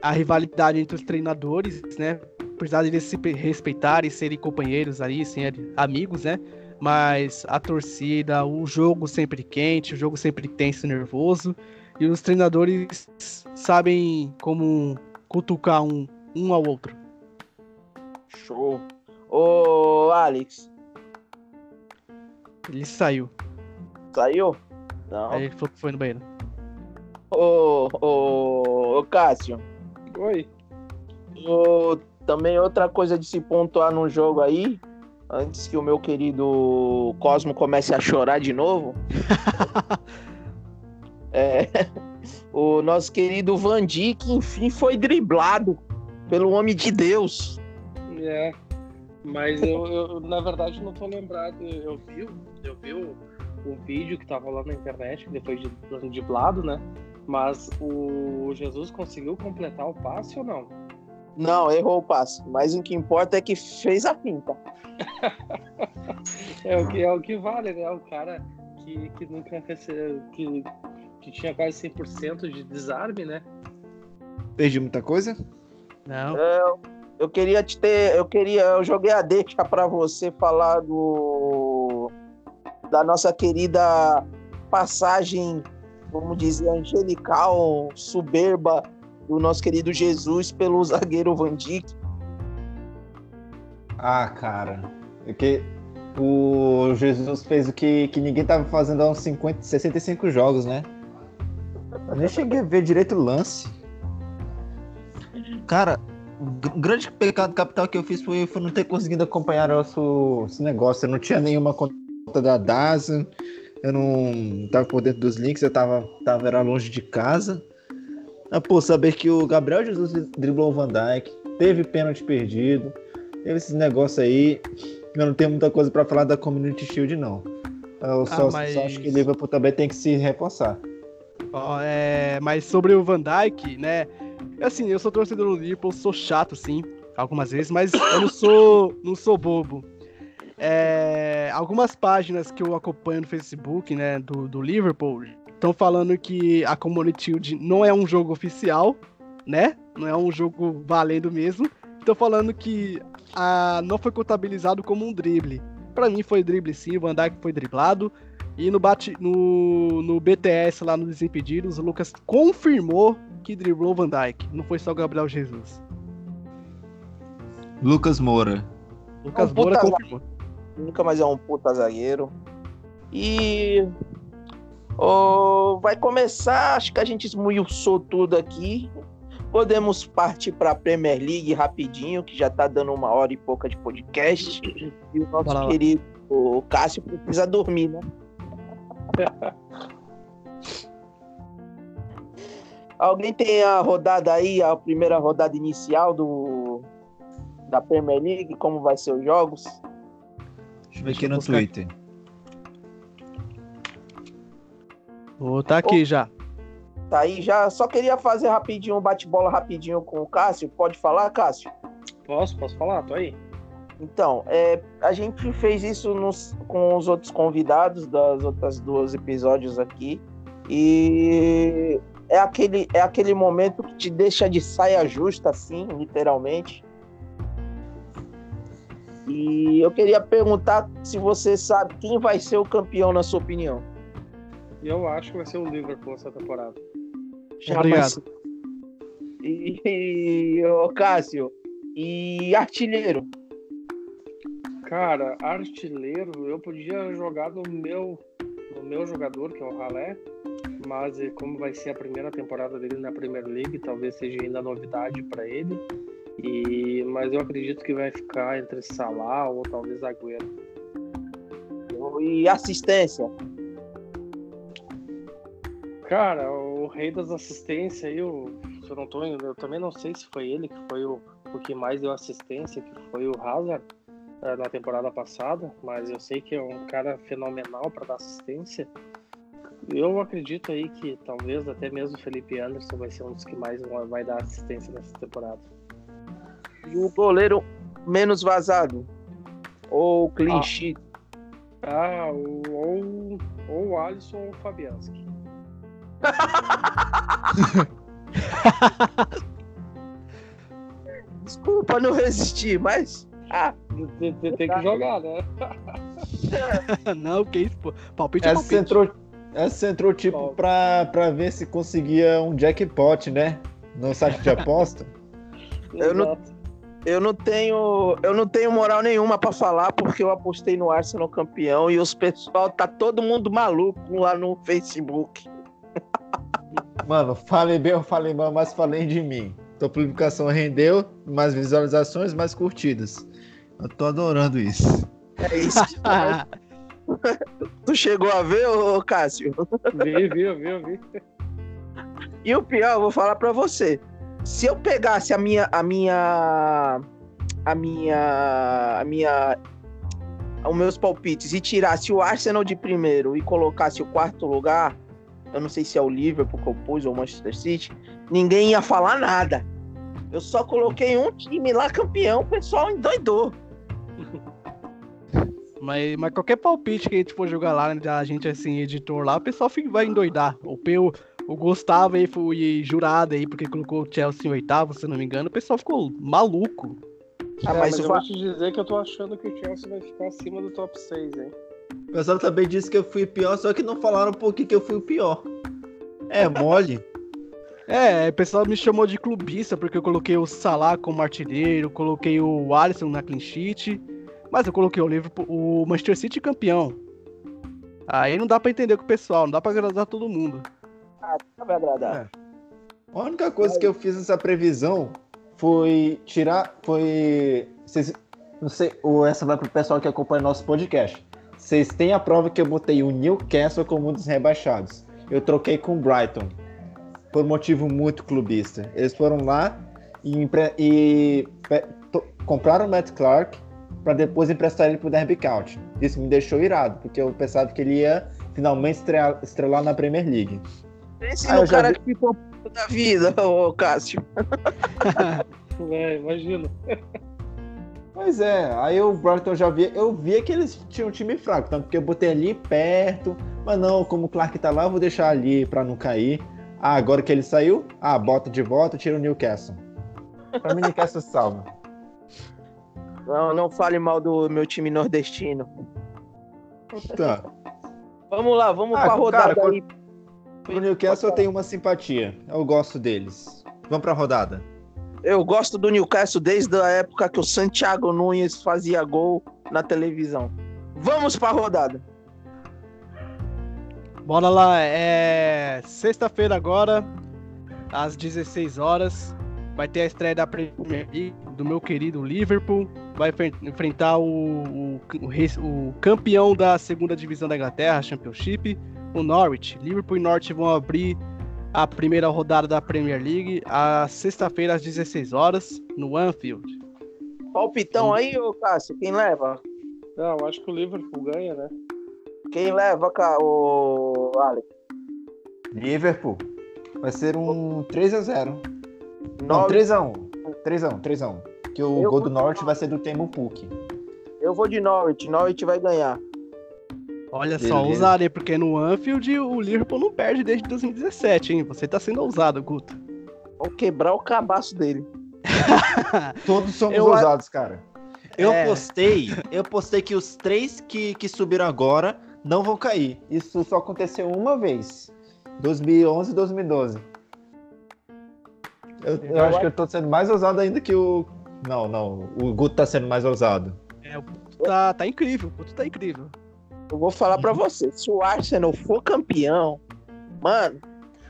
a rivalidade entre os treinadores, né? Apesar de eles se respeitarem, serem companheiros ali, serem amigos, né? Mas a torcida, o jogo sempre quente, o jogo sempre tenso e nervoso. E os treinadores sabem como cutucar um, um ao outro. Show. Ô, Alex, Ele saiu. saiu? Não. Aí ele falou que foi no banheiro. Ô, ô, ô, Cássio, Oi. ô, também outra coisa de se pontuar num jogo aí, antes que o meu querido Cosmo comece a chorar de novo. [LAUGHS] é, o nosso querido Van Dijk, enfim, foi driblado pelo homem de Deus. É. Mas eu, eu, na verdade, não tô lembrado. Eu vi, eu vi o, o vídeo que tava lá na internet, depois de de driblado, né? Mas o Jesus conseguiu completar o passe ou não? Não, errou o passe. Mas o que importa é que fez a finta. [LAUGHS] É o que, é o que vale, né? O cara que, que nunca recebeu. Que, que tinha quase 100% de desarme, né? Perdi muita coisa? Não. Eu, eu queria te ter. Eu queria. Eu joguei a deixa pra você falar do. Da nossa querida passagem, vamos dizer, angelical, soberba do nosso querido Jesus pelo zagueiro Van Dijk. Ah, cara. É que o Jesus fez o que, que ninguém tava fazendo há uns 50, 65 jogos, né? Eu nem cheguei a ver direito o lance. Cara, o gr- grande pecado capital que eu fiz foi, foi não ter conseguido acompanhar nosso, esse negócio. Eu não tinha nenhuma conta da DASA, eu não tava por dentro dos links, eu tava, tava era longe de casa. Ah, pô, saber que o Gabriel Jesus driblou o Van Dijk, teve pênalti perdido, teve esses negócios aí. Eu não tenho muita coisa pra falar da Community Shield, não. Eu só, Ah, mas- só acho que o Liverpool também tem que se reforçar. Ó, é, mas sobre o Van Dijk, né? Assim, eu sou torcedor do Liverpool, sou chato, sim, algumas vezes, mas eu não sou, não sou bobo. É, algumas páginas que eu acompanho no Facebook, né, do, do Liverpool, estão falando que a Community Shield não é um jogo oficial, né? Não é um jogo valendo mesmo. Estão falando que a, não foi contabilizado como um drible. Pra mim foi drible sim, o Van Dijk foi driblado. E no, bate, no, no BTS lá no Desimpedidos, o Lucas confirmou que driblou o Van Dijk. Não foi só o Gabriel Jesus. Lucas Moura. Lucas Um Moura confirmou. Nunca mais é um puta zagueiro. E. ô, vai começar, acho que a gente esmiuçou tudo aqui. Podemos partir para a Premier League rapidinho, que já tá dando uma hora e pouca de podcast. E o nosso Bora querido o Cássio precisa dormir, né? [LAUGHS] Alguém tem a rodada aí, a primeira rodada inicial do da Premier League, como vai ser os jogos? Deixa eu ver aqui no buscar. Twitter. Ô, tá aqui já. Tá aí já. Só queria fazer rapidinho um bate-bola rapidinho com o Cássio. Pode falar, Cássio? Posso? Posso falar? Tô aí. Então, é, a gente fez isso nos- com os outros convidados das outras duas episódios aqui. E é aquele, é aquele momento que te deixa de saia justa, assim, literalmente. E eu queria perguntar se você sabe quem vai ser o campeão, na sua opinião. E eu acho que vai ser o Liverpool essa temporada. Obrigado. E, e ô, Cássio, e artilheiro? Cara, artilheiro, eu podia jogar no meu, no meu jogador, que é o Ralé, mas como vai ser a primeira temporada dele na Premier League, talvez seja ainda novidade para ele. E, mas eu acredito que vai ficar entre Salah ou talvez Agüero. E assistência? Cara, o rei das assistências aí, o eu não tô, eu também não sei se foi ele que foi o, o que mais deu assistência, que foi o Hazard uh, na temporada passada, mas eu sei que é um cara fenomenal para dar assistência. Eu acredito aí que talvez até mesmo o Felipe Anderson vai ser um dos que mais vai dar assistência nessa temporada. E o goleiro menos vazado? Ou clean ah. sheet? Ah, ou, ou o Alisson ou o Fabianski. [LAUGHS] Desculpa não resistir, mas. Ah, tem, tem, tem que jogar, né? [LAUGHS] não, que isso, pô. Palpite é essa palpite. Entrou, essa entrou tipo pra, pra ver se conseguia um jackpot, né? No site de aposta. [LAUGHS] eu, não, eu não tenho. Eu não tenho moral nenhuma pra falar, porque eu apostei no Arsenal campeão e os pessoal tá todo mundo maluco lá no Facebook. Mano, falei bem ou falei mal, mas falei de mim. Tua publicação rendeu mais visualizações, mais curtidas. Eu tô adorando isso. É isso. [LAUGHS] tu chegou a ver, ô Cássio? Vi, vi, vi, vi. E o pior, eu vou falar pra você. Se eu pegasse a minha. A minha. A minha. A minha. Os meus palpites e tirasse o Arsenal de primeiro e colocasse o quarto lugar, eu não sei se é o Liverpool que eu pus ou o Manchester City, ninguém ia falar nada. Eu só coloquei um time lá campeão, o pessoal endoidou. Mas, mas qualquer palpite que a gente for jogar lá, né, a gente assim, editor lá, o pessoal vai endoidar. O Peu, o Gustavo aí foi jurado aí, porque colocou o Chelsea em oitavo, se não me engano, o pessoal ficou maluco. Ah, é, mas, mas eu vou te dizer que eu tô achando que o Chelsea vai ficar acima do top 6, hein? O pessoal também disse que eu fui pior, só que não falaram por que, que eu fui o pior. É mole. É, o pessoal me chamou de clubista porque eu coloquei o Salah como artilheiro, coloquei o Alisson na clean sheet, mas eu coloquei o Liverpool, o Manchester City campeão. Aí não dá pra entender com o pessoal, não dá pra agradar todo mundo. Ah, não vai agradar. É. A única coisa que eu fiz nessa previsão foi tirar, foi, vocês, não sei, ou essa vai pro pessoal que acompanha nosso podcast. Vocês têm a prova que eu botei o Newcastle como um dos rebaixados. Eu troquei com o Brighton por motivo muito clubista. Eles foram lá e, e compraram o Matt Clark para depois emprestar ele pro Derby County. Isso me deixou irado, porque eu pensava que ele ia finalmente estrelar, estrelar na Premier League. Esse é o cara vi... que ficou da vida, ô Cássio. [LAUGHS] [LAUGHS] é, imagino. Pois é, aí o Brighton já via, eu via que eles tinham um time fraco, tanto porque eu botei ali perto, mas não, como o Clark tá lá, eu vou deixar ali para não cair. Ah, agora que ele saiu, ah, bota de volta, tira o Newcastle. Pra mim, Newcastle salva. Não, não fale mal do meu time nordestino. Tá. Vamos lá, vamos ah, pra rodada cara, aí. Pro Newcastle eu tenho uma simpatia. Eu gosto deles. Vamos pra rodada. Eu gosto do Newcastle desde a época que o Santiago Nunes fazia gol na televisão. Vamos pra rodada. Bora lá, é sexta-feira agora, às 16 horas, vai ter a estreia da Premier League do meu querido Liverpool, vai enfrentar o, o, o, o campeão da segunda divisão da Inglaterra, Championship, o Norwich. Liverpool e Norwich vão abrir a primeira rodada da Premier League, a sexta-feira às 16 horas, no Anfield. Palpitão aí, ô Cássio, quem leva? Não, acho que o Liverpool ganha, né? Quem leva, cá, o Alex? Liverpool. Vai ser um 3x0. Não, 3x1. 3x1, 3x1. Que o eu gol do Norwich vai ser do Temo Puk. Eu vou de Norwich. Norwich vai ganhar. Olha Beleza. só, ousarei, porque no Anfield o Liverpool não perde desde 2017, hein? Você tá sendo ousado, Guto. Vou quebrar o cabaço dele. [LAUGHS] Todos somos eu, ousados, cara. Eu é. postei, eu postei que os três que, que subiram agora não vão cair. Isso só aconteceu uma vez. 2011 e 2012. Eu, eu, acho que eu tô sendo mais ousado ainda que o. Não, não. O Guto tá sendo mais ousado. É, o Guto tá, tá incrível. O Guto tá incrível. Eu vou falar pra você. Se o Arsenal for campeão, mano,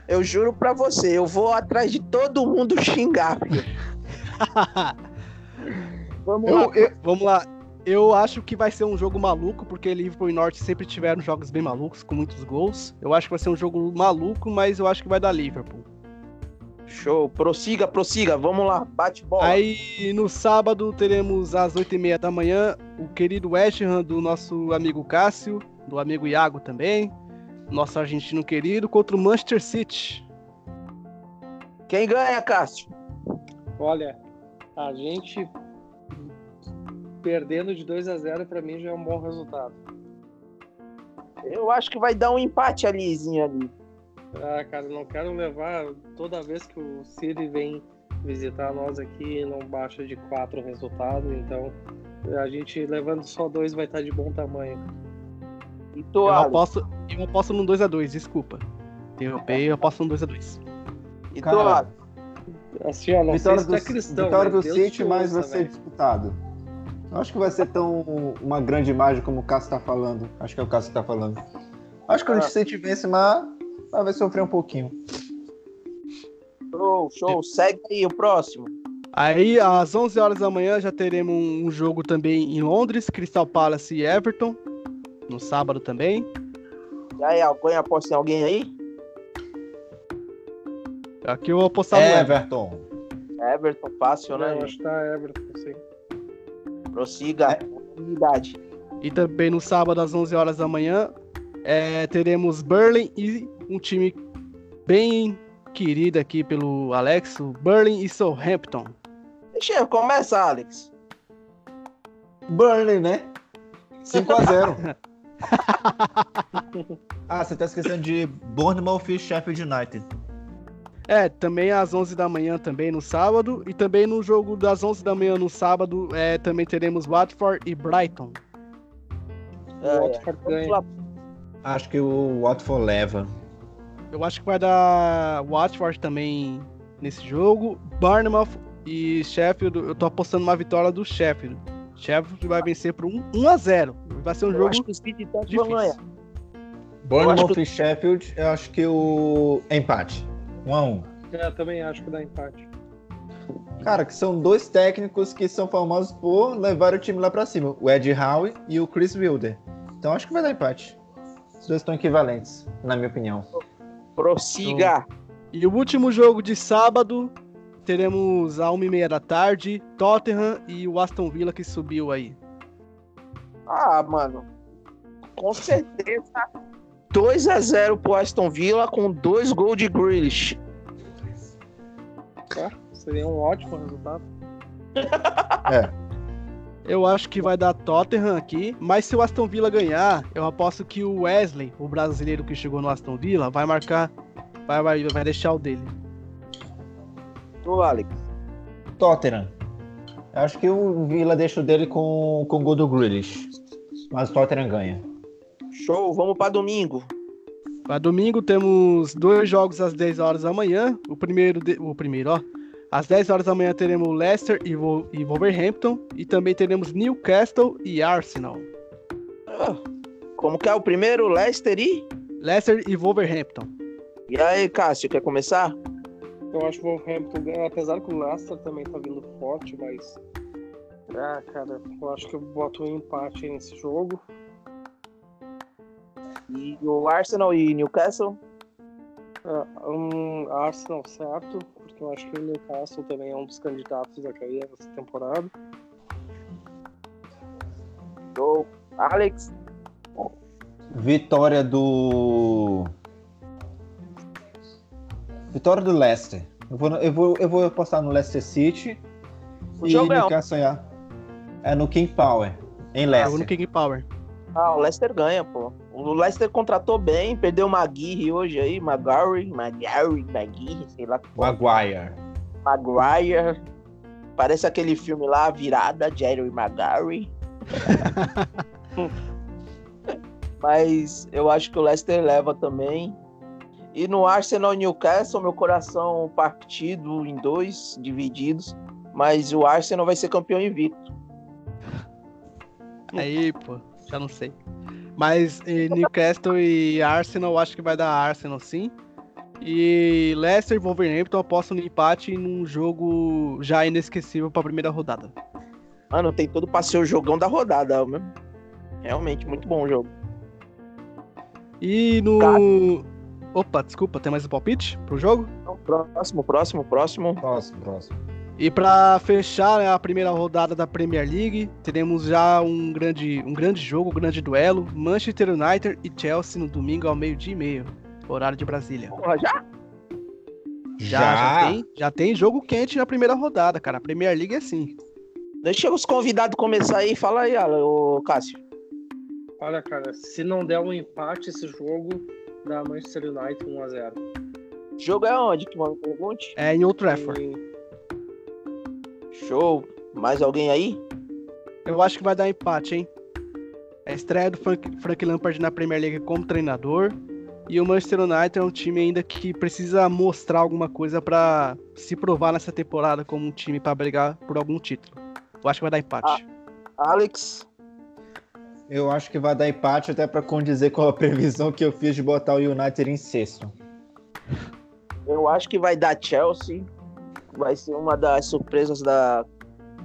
eu juro pra você, eu vou atrás de todo mundo xingar. [LAUGHS] Vamos eu, lá. Eu, vamos lá. Eu acho que vai ser um jogo maluco, porque Liverpool e Norte sempre tiveram jogos bem malucos, com muitos gols. Eu acho que vai ser um jogo maluco, mas eu acho que vai dar Liverpool. Show. Prossiga, prossiga. Vamos lá. Bate bola. Aí no sábado teremos às 8h30 da manhã o querido West Ham do nosso amigo Cássio, do amigo Iago também, nosso argentino querido, contra o Manchester City. Quem ganha, Cássio? Olha, a gente perdendo de 2 a 0 para mim já é um bom resultado. Eu acho que vai dar um empate alizinho ali. Ah, cara, não quero levar toda vez que o City vem visitar nós aqui, não baixa de quatro resultados, então a gente levando só dois vai estar de bom tamanho. E tu, Eu Alex? aposto, eu aposto num 2x2, desculpa. Interrompei, eu aposto num 2x2. E tu, Cara, Alex? Assim, ó, não vitória sei do, se tá cristão, vitória do mas Deus City, mas vai ser disputado. Não acho que vai ser tão uma grande imagem como o Cássio tá falando. Acho que é o Cássio que tá falando. Acho que o Ah. City vence, mas mas vai sofrer um pouquinho. Show, show. Segue aí o próximo. Aí às 11 horas da manhã já teremos um jogo também em Londres, Crystal Palace e Everton, no sábado também. E aí, alguém aposta em alguém aí? Aqui eu vou apostar no Everton. Everton. Everton, fácil, né? Não, acho que tá Everton, sim. Prossiga. Unidade. E também no sábado às 11 horas da manhã é, teremos Burley e um time bem querido aqui pelo Alex, o Burley e Southampton. Deixa eu, começa, Alex. Burnley, né? 5x0. [LAUGHS] ah, você tá esquecendo de Bournemouth e Sheffield United. É, também às 11 da manhã também no sábado e também no jogo das 11 da manhã no sábado é, também teremos Watford e Brighton. É, O Watford ganha. Acho que o Watford leva. Eu acho que vai dar Watford também nesse jogo. Bournemouth e Sheffield, eu tô apostando uma vitória do Sheffield. Sheffield vai vencer por 1 1 a 0. Vai ser um Eu jogo acho que os City tanto vão ganhar. difícil. Bournemouth que- e Sheffield, eu acho que o empate. 1x1. É, também acho que dá empate. Cara, que são dois técnicos que são famosos por levar o time lá pra cima. O Ed Howe e o Chris Wilder. Então acho que vai dar empate. Os dois estão equivalentes, na minha opinião. Prossiga. E o último jogo de sábado teremos a 1h30 da tarde, Tottenham e o Aston Villa que subiu aí. Ah, mano. Com certeza. 2x0 pro Aston Villa com dois gols de Grealish. Tá? Seria um ótimo resultado. [LAUGHS] Eu acho que vai dar Tottenham aqui, mas se o Aston Villa ganhar, eu aposto que o Wesley, o brasileiro que chegou no Aston Villa, vai marcar, vai, vai, vai deixar o dele. Tu, Alex. Tottenham. Eu acho que o Villa deixa o dele com, com o gol do Grealish. Mas o Tottenham ganha. Show, vamos pra domingo. Para domingo temos dois jogos às 10 horas da manhã. O primeiro, de- o primeiro, ó. Às 10 horas da manhã teremos Leicester e, e Wolverhampton. E também teremos Newcastle e Arsenal. Ah, Como que é o primeiro? Leicester e? Leicester e Wolverhampton. E aí, Cássio, quer começar? Eu acho que o Wolverhampton ganha, apesar que o Leicester também tá vindo forte, mas. Ah, cara, eu acho que eu boto um empate nesse jogo. E o Arsenal e Newcastle? Ah, um Arsenal, certo? Porque eu acho que o Newcastle também é um dos candidatos a cair essa temporada. Show. Alex? Vitória do. Vitória do Leicester. Eu vou, eu vou, eu vou apostar no Leicester City. O e jogo é Newcastle é- é no King Power, em Jogo no Leicester. King Power. Ah, o Leicester ganha, pô. O Leicester contratou bem, perdeu o Maguire hoje aí, Maguire, Maguire, Maguire, sei lá. Maguire. Maguire. Parece aquele filme lá, a Virada, Jerry Maguire. [LAUGHS] Mas eu acho que o Leicester leva também. E no Arsenal e Newcastle, meu coração partido em dois, divididos. Mas o Arsenal vai ser campeão invicto. Aí, pô, já não sei. Mas Newcastle e Arsenal, acho que vai dar Arsenal sim. E Leicester e Wolverhampton aposto no empate num jogo já inesquecível pra primeira rodada. Mano, tem tudo pra ser o jogão da rodada mesmo. Realmente, muito bom o jogo. E no. Opa, desculpa, tem mais um palpite pro jogo? Próximo, próximo, próximo. Próximo, próximo. E para fechar né, a primeira rodada da Premier League, teremos já um grande, um grande jogo, um grande duelo: Manchester United e Chelsea no domingo ao meio-dia e meio, horário de Brasília. Porra, já? Já, já, tem, já tem jogo quente na primeira rodada, cara. A Premier League é assim. Deixa os convidados começar aí. Fala aí, o Cássio. Olha, cara, se não der um empate esse jogo, dá Manchester United 1x0. O jogo é onde, que me pergunte? É em Old Trafford. E- Show. Mais alguém aí? Eu acho que vai dar empate, hein? A estreia do Frank, Frank Lampard na Premier League como treinador. E o Manchester United é um time ainda que precisa mostrar alguma coisa pra se provar nessa temporada como um time pra brigar por algum título. Eu acho que vai dar empate. Alex. Eu acho que vai dar empate até pra condizer com a [LAUGHS] previsão que eu fiz de botar o United em sexto. Eu acho que vai dar Chelsea. Vai ser uma das surpresas da,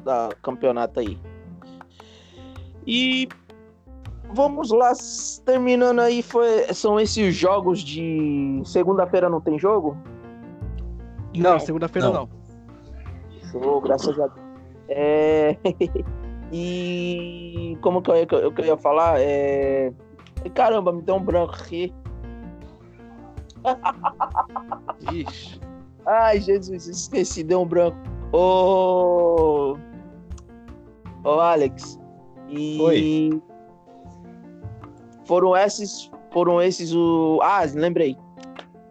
da campeonato aí. E vamos lá, terminando aí, foi, são esses jogos de. Segunda-feira não tem jogo? Não, segunda-feira Não. não. Show, graças a Deus. É... [LAUGHS] e como que eu, ia- eu, que eu ia falar? É... Caramba, me deu um branco aqui. Ixi. Ai, Jesus, esqueci, deu um branco. Ô. Ô, Alex. E. Oi. Foram esses. Foram esses o. Ah, lembrei.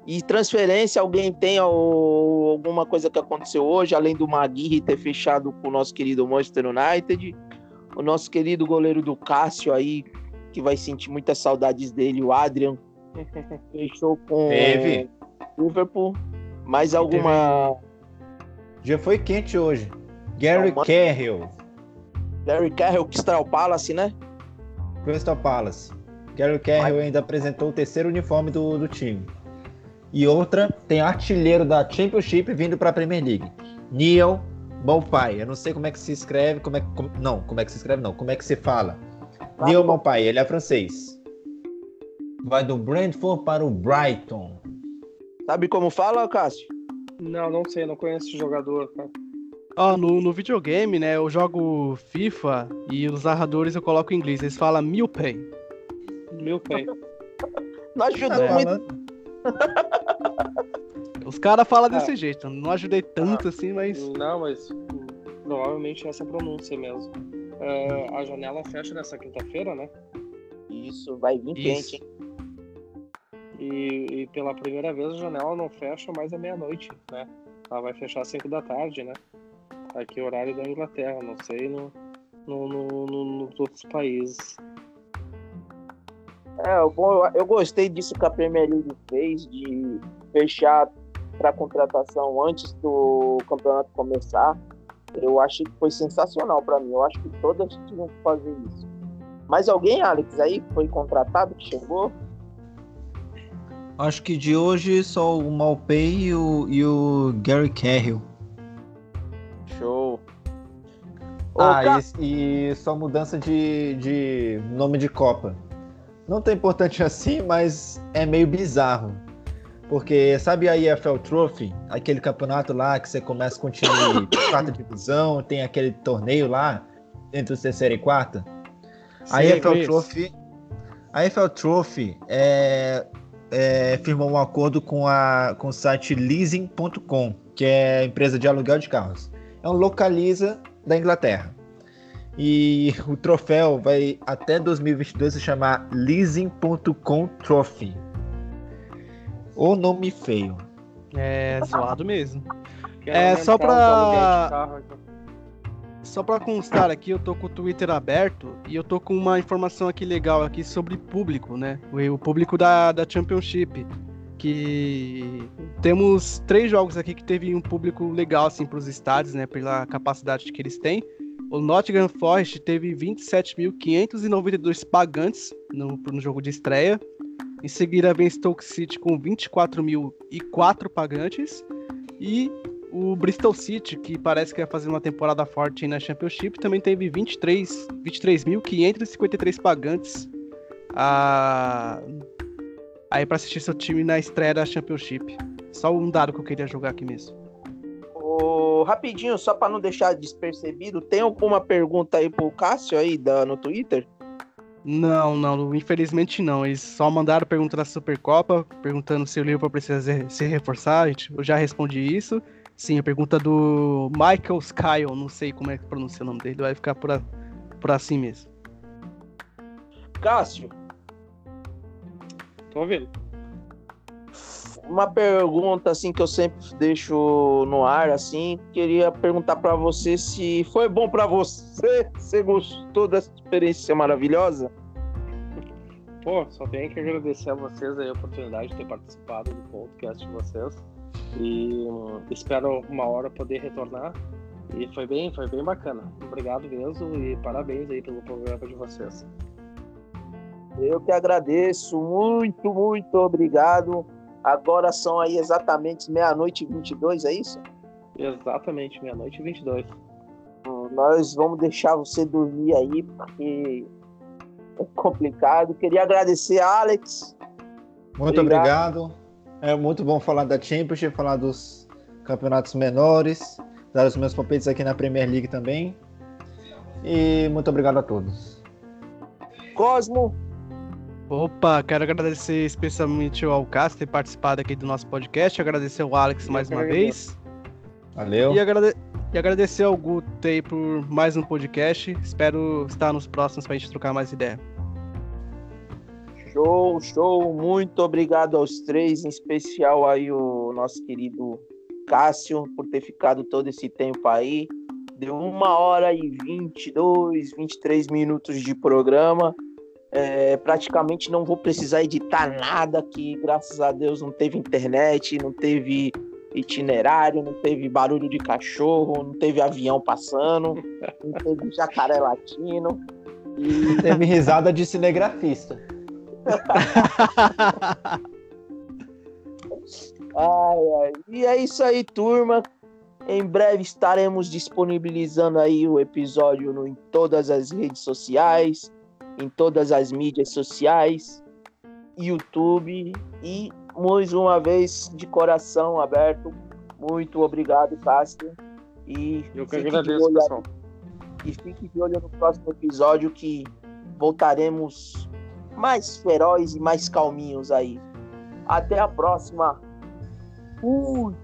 E transferência, alguém tem al- alguma coisa que aconteceu hoje, além do Maguire ter fechado com o nosso querido Manchester United? O nosso querido goleiro do Cássio aí, que vai sentir muitas saudades dele, o Adrian, [LAUGHS] fechou com Teve. Liverpool. Mais alguma. Já foi quente hoje. Gary Não. Cahill, Gary Carroll, Crystal Palace, né? Crystal Palace. Gary Cahill ainda apresentou o terceiro uniforme do, do time. E outra, tem artilheiro da Championship vindo para a Premier League. Neil Maupai. Eu não sei como é que se escreve, como é que, como- não, como é que se escreve não, como é que se fala. Neil bom. Maupai, ele é francês. Vai do Brentford para o Brighton. Sabe como fala, Cássio? Não, não sei, não conheço esse jogador, cara. Ó, no, no videogame, né, eu jogo FIFA e os narradores eu coloco em inglês. Eles falam Milpay. Meu pai. Não ajudou É. muito. [LAUGHS] Os caras falam Ah. desse jeito. Não ajudei tanto assim, mas. Não, mas hum, provavelmente essa pronúncia mesmo. É, a janela fecha nessa quinta-feira, né? Isso, vai vir Isso. quente, hein? E, e pela primeira vez a janela não fecha mais à meia-noite, né? Ela vai fechar às 5 da tarde, né? Aqui é horário da Inglaterra, não sei no, no, no- no- nos outros países. É, bom, eu, gostei disso que a Premier League fez, de fechar para contratação antes do campeonato começar. Eu achei que foi sensacional para mim. Eu acho que todas tinham que fazer isso. Mas alguém, Alex, aí foi contratado que chegou? Acho que de hoje só o Malpay e o, e o Gary Cahill. Show. Ô, Ah, Ca- e, e só mudança de, de nome de Copa. Não tão importante [LAUGHS] assim, mas é meio bizarro. Porque sabe a EFL Trophy? Aquele campeonato lá que você começa com o time de [COUGHS] quarta divisão, tem aquele torneio lá entre os terceira e quarta? A Sei, EFL. Trophy, a EFL Trophy é, é, firmou um acordo com, a, com o site leasing.com, que é a empresa de aluguel de carros. É um localiza da Inglaterra. E o troféu vai até 2022 se chamar leasing.com Trophy. O nome feio. É zoado mesmo. É, só pra- Só pra constar aqui, eu tô com o Twitter aberto e eu tô com uma informação aqui legal aqui sobre público, né? O, o público da, da Championship. Que temos três jogos aqui que teve um público legal, assim, pros estádios, né? Pela capacidade que eles têm. O Nottingham Forest teve 27.592 pagantes no, no jogo de estreia. Em seguida vem Stoke City com 24.004 pagantes. E o Bristol City, que parece que vai fazer uma temporada forte na Championship, também teve 23 23.553 pagantes ah, aí para assistir seu time na estreia da Championship. Só um dado que eu queria jogar aqui mesmo. Ô, rapidinho, só para não deixar despercebido, tem alguma pergunta aí pro Cássio aí da, no Twitter? Não, não, infelizmente não. Eles só mandaram pergunta da Supercopa, perguntando se o Liverpool precisa se reforçar. Eu já respondi isso. Sim, a pergunta do Michael Skyle, não sei como é que pronuncia o nome dele, vai ficar por, a, por assim mesmo. Cássio. Tô ouvindo. Uma pergunta assim que eu sempre deixo no ar assim, queria perguntar para você se foi bom para você, [LAUGHS] você gostou dessa experiência maravilhosa? Pô, só tenho que agradecer a vocês aí a oportunidade de ter participado do podcast de vocês. E espero uma hora poder retornar. E foi bem, foi bem bacana. Obrigado mesmo e parabéns aí pelo programa de vocês. Eu que agradeço, muito, muito obrigado. Agora são aí exatamente meia-noite e 22, é isso? Exatamente, meia-noite e 22. Hum, Nós vamos deixar você dormir aí, porque é complicado. Queria agradecer a Alex. Muito obrigado. É muito bom falar da Championship, falar dos campeonatos menores, dar os meus palpites aqui na Premier League também. E muito obrigado a todos. Cosmo, Opa, quero agradecer especialmente ao Cássio ter participado aqui do nosso podcast, agradecer ao Alex mais uma vez Valeu. e, agrade- e agradecer ao Guto aí por mais um podcast. Espero estar nos próximos pra gente trocar mais ideia. Show, show. Muito obrigado aos três, em especial aí o nosso querido Cássio, por ter ficado todo esse tempo aí. Deu uma hora e 22, 23 minutos de programa. É, praticamente não vou precisar editar nada, que graças a Deus não teve internet, não teve itinerário, não teve barulho de cachorro, não teve avião passando, [LAUGHS] não teve jacaré latino. E Teve risada de cinegrafista. Ai, ai. E é isso aí, turma. Em breve estaremos disponibilizando aí o episódio no- em todas as redes sociais, em todas as mídias sociais, YouTube e mais uma vez de coração aberto. Muito obrigado, Cássio. E Eu que agradeço, olho- pessoal. e fique de olho no próximo episódio que voltaremos mais feroz e mais calminhos aí. Até a próxima. Fui!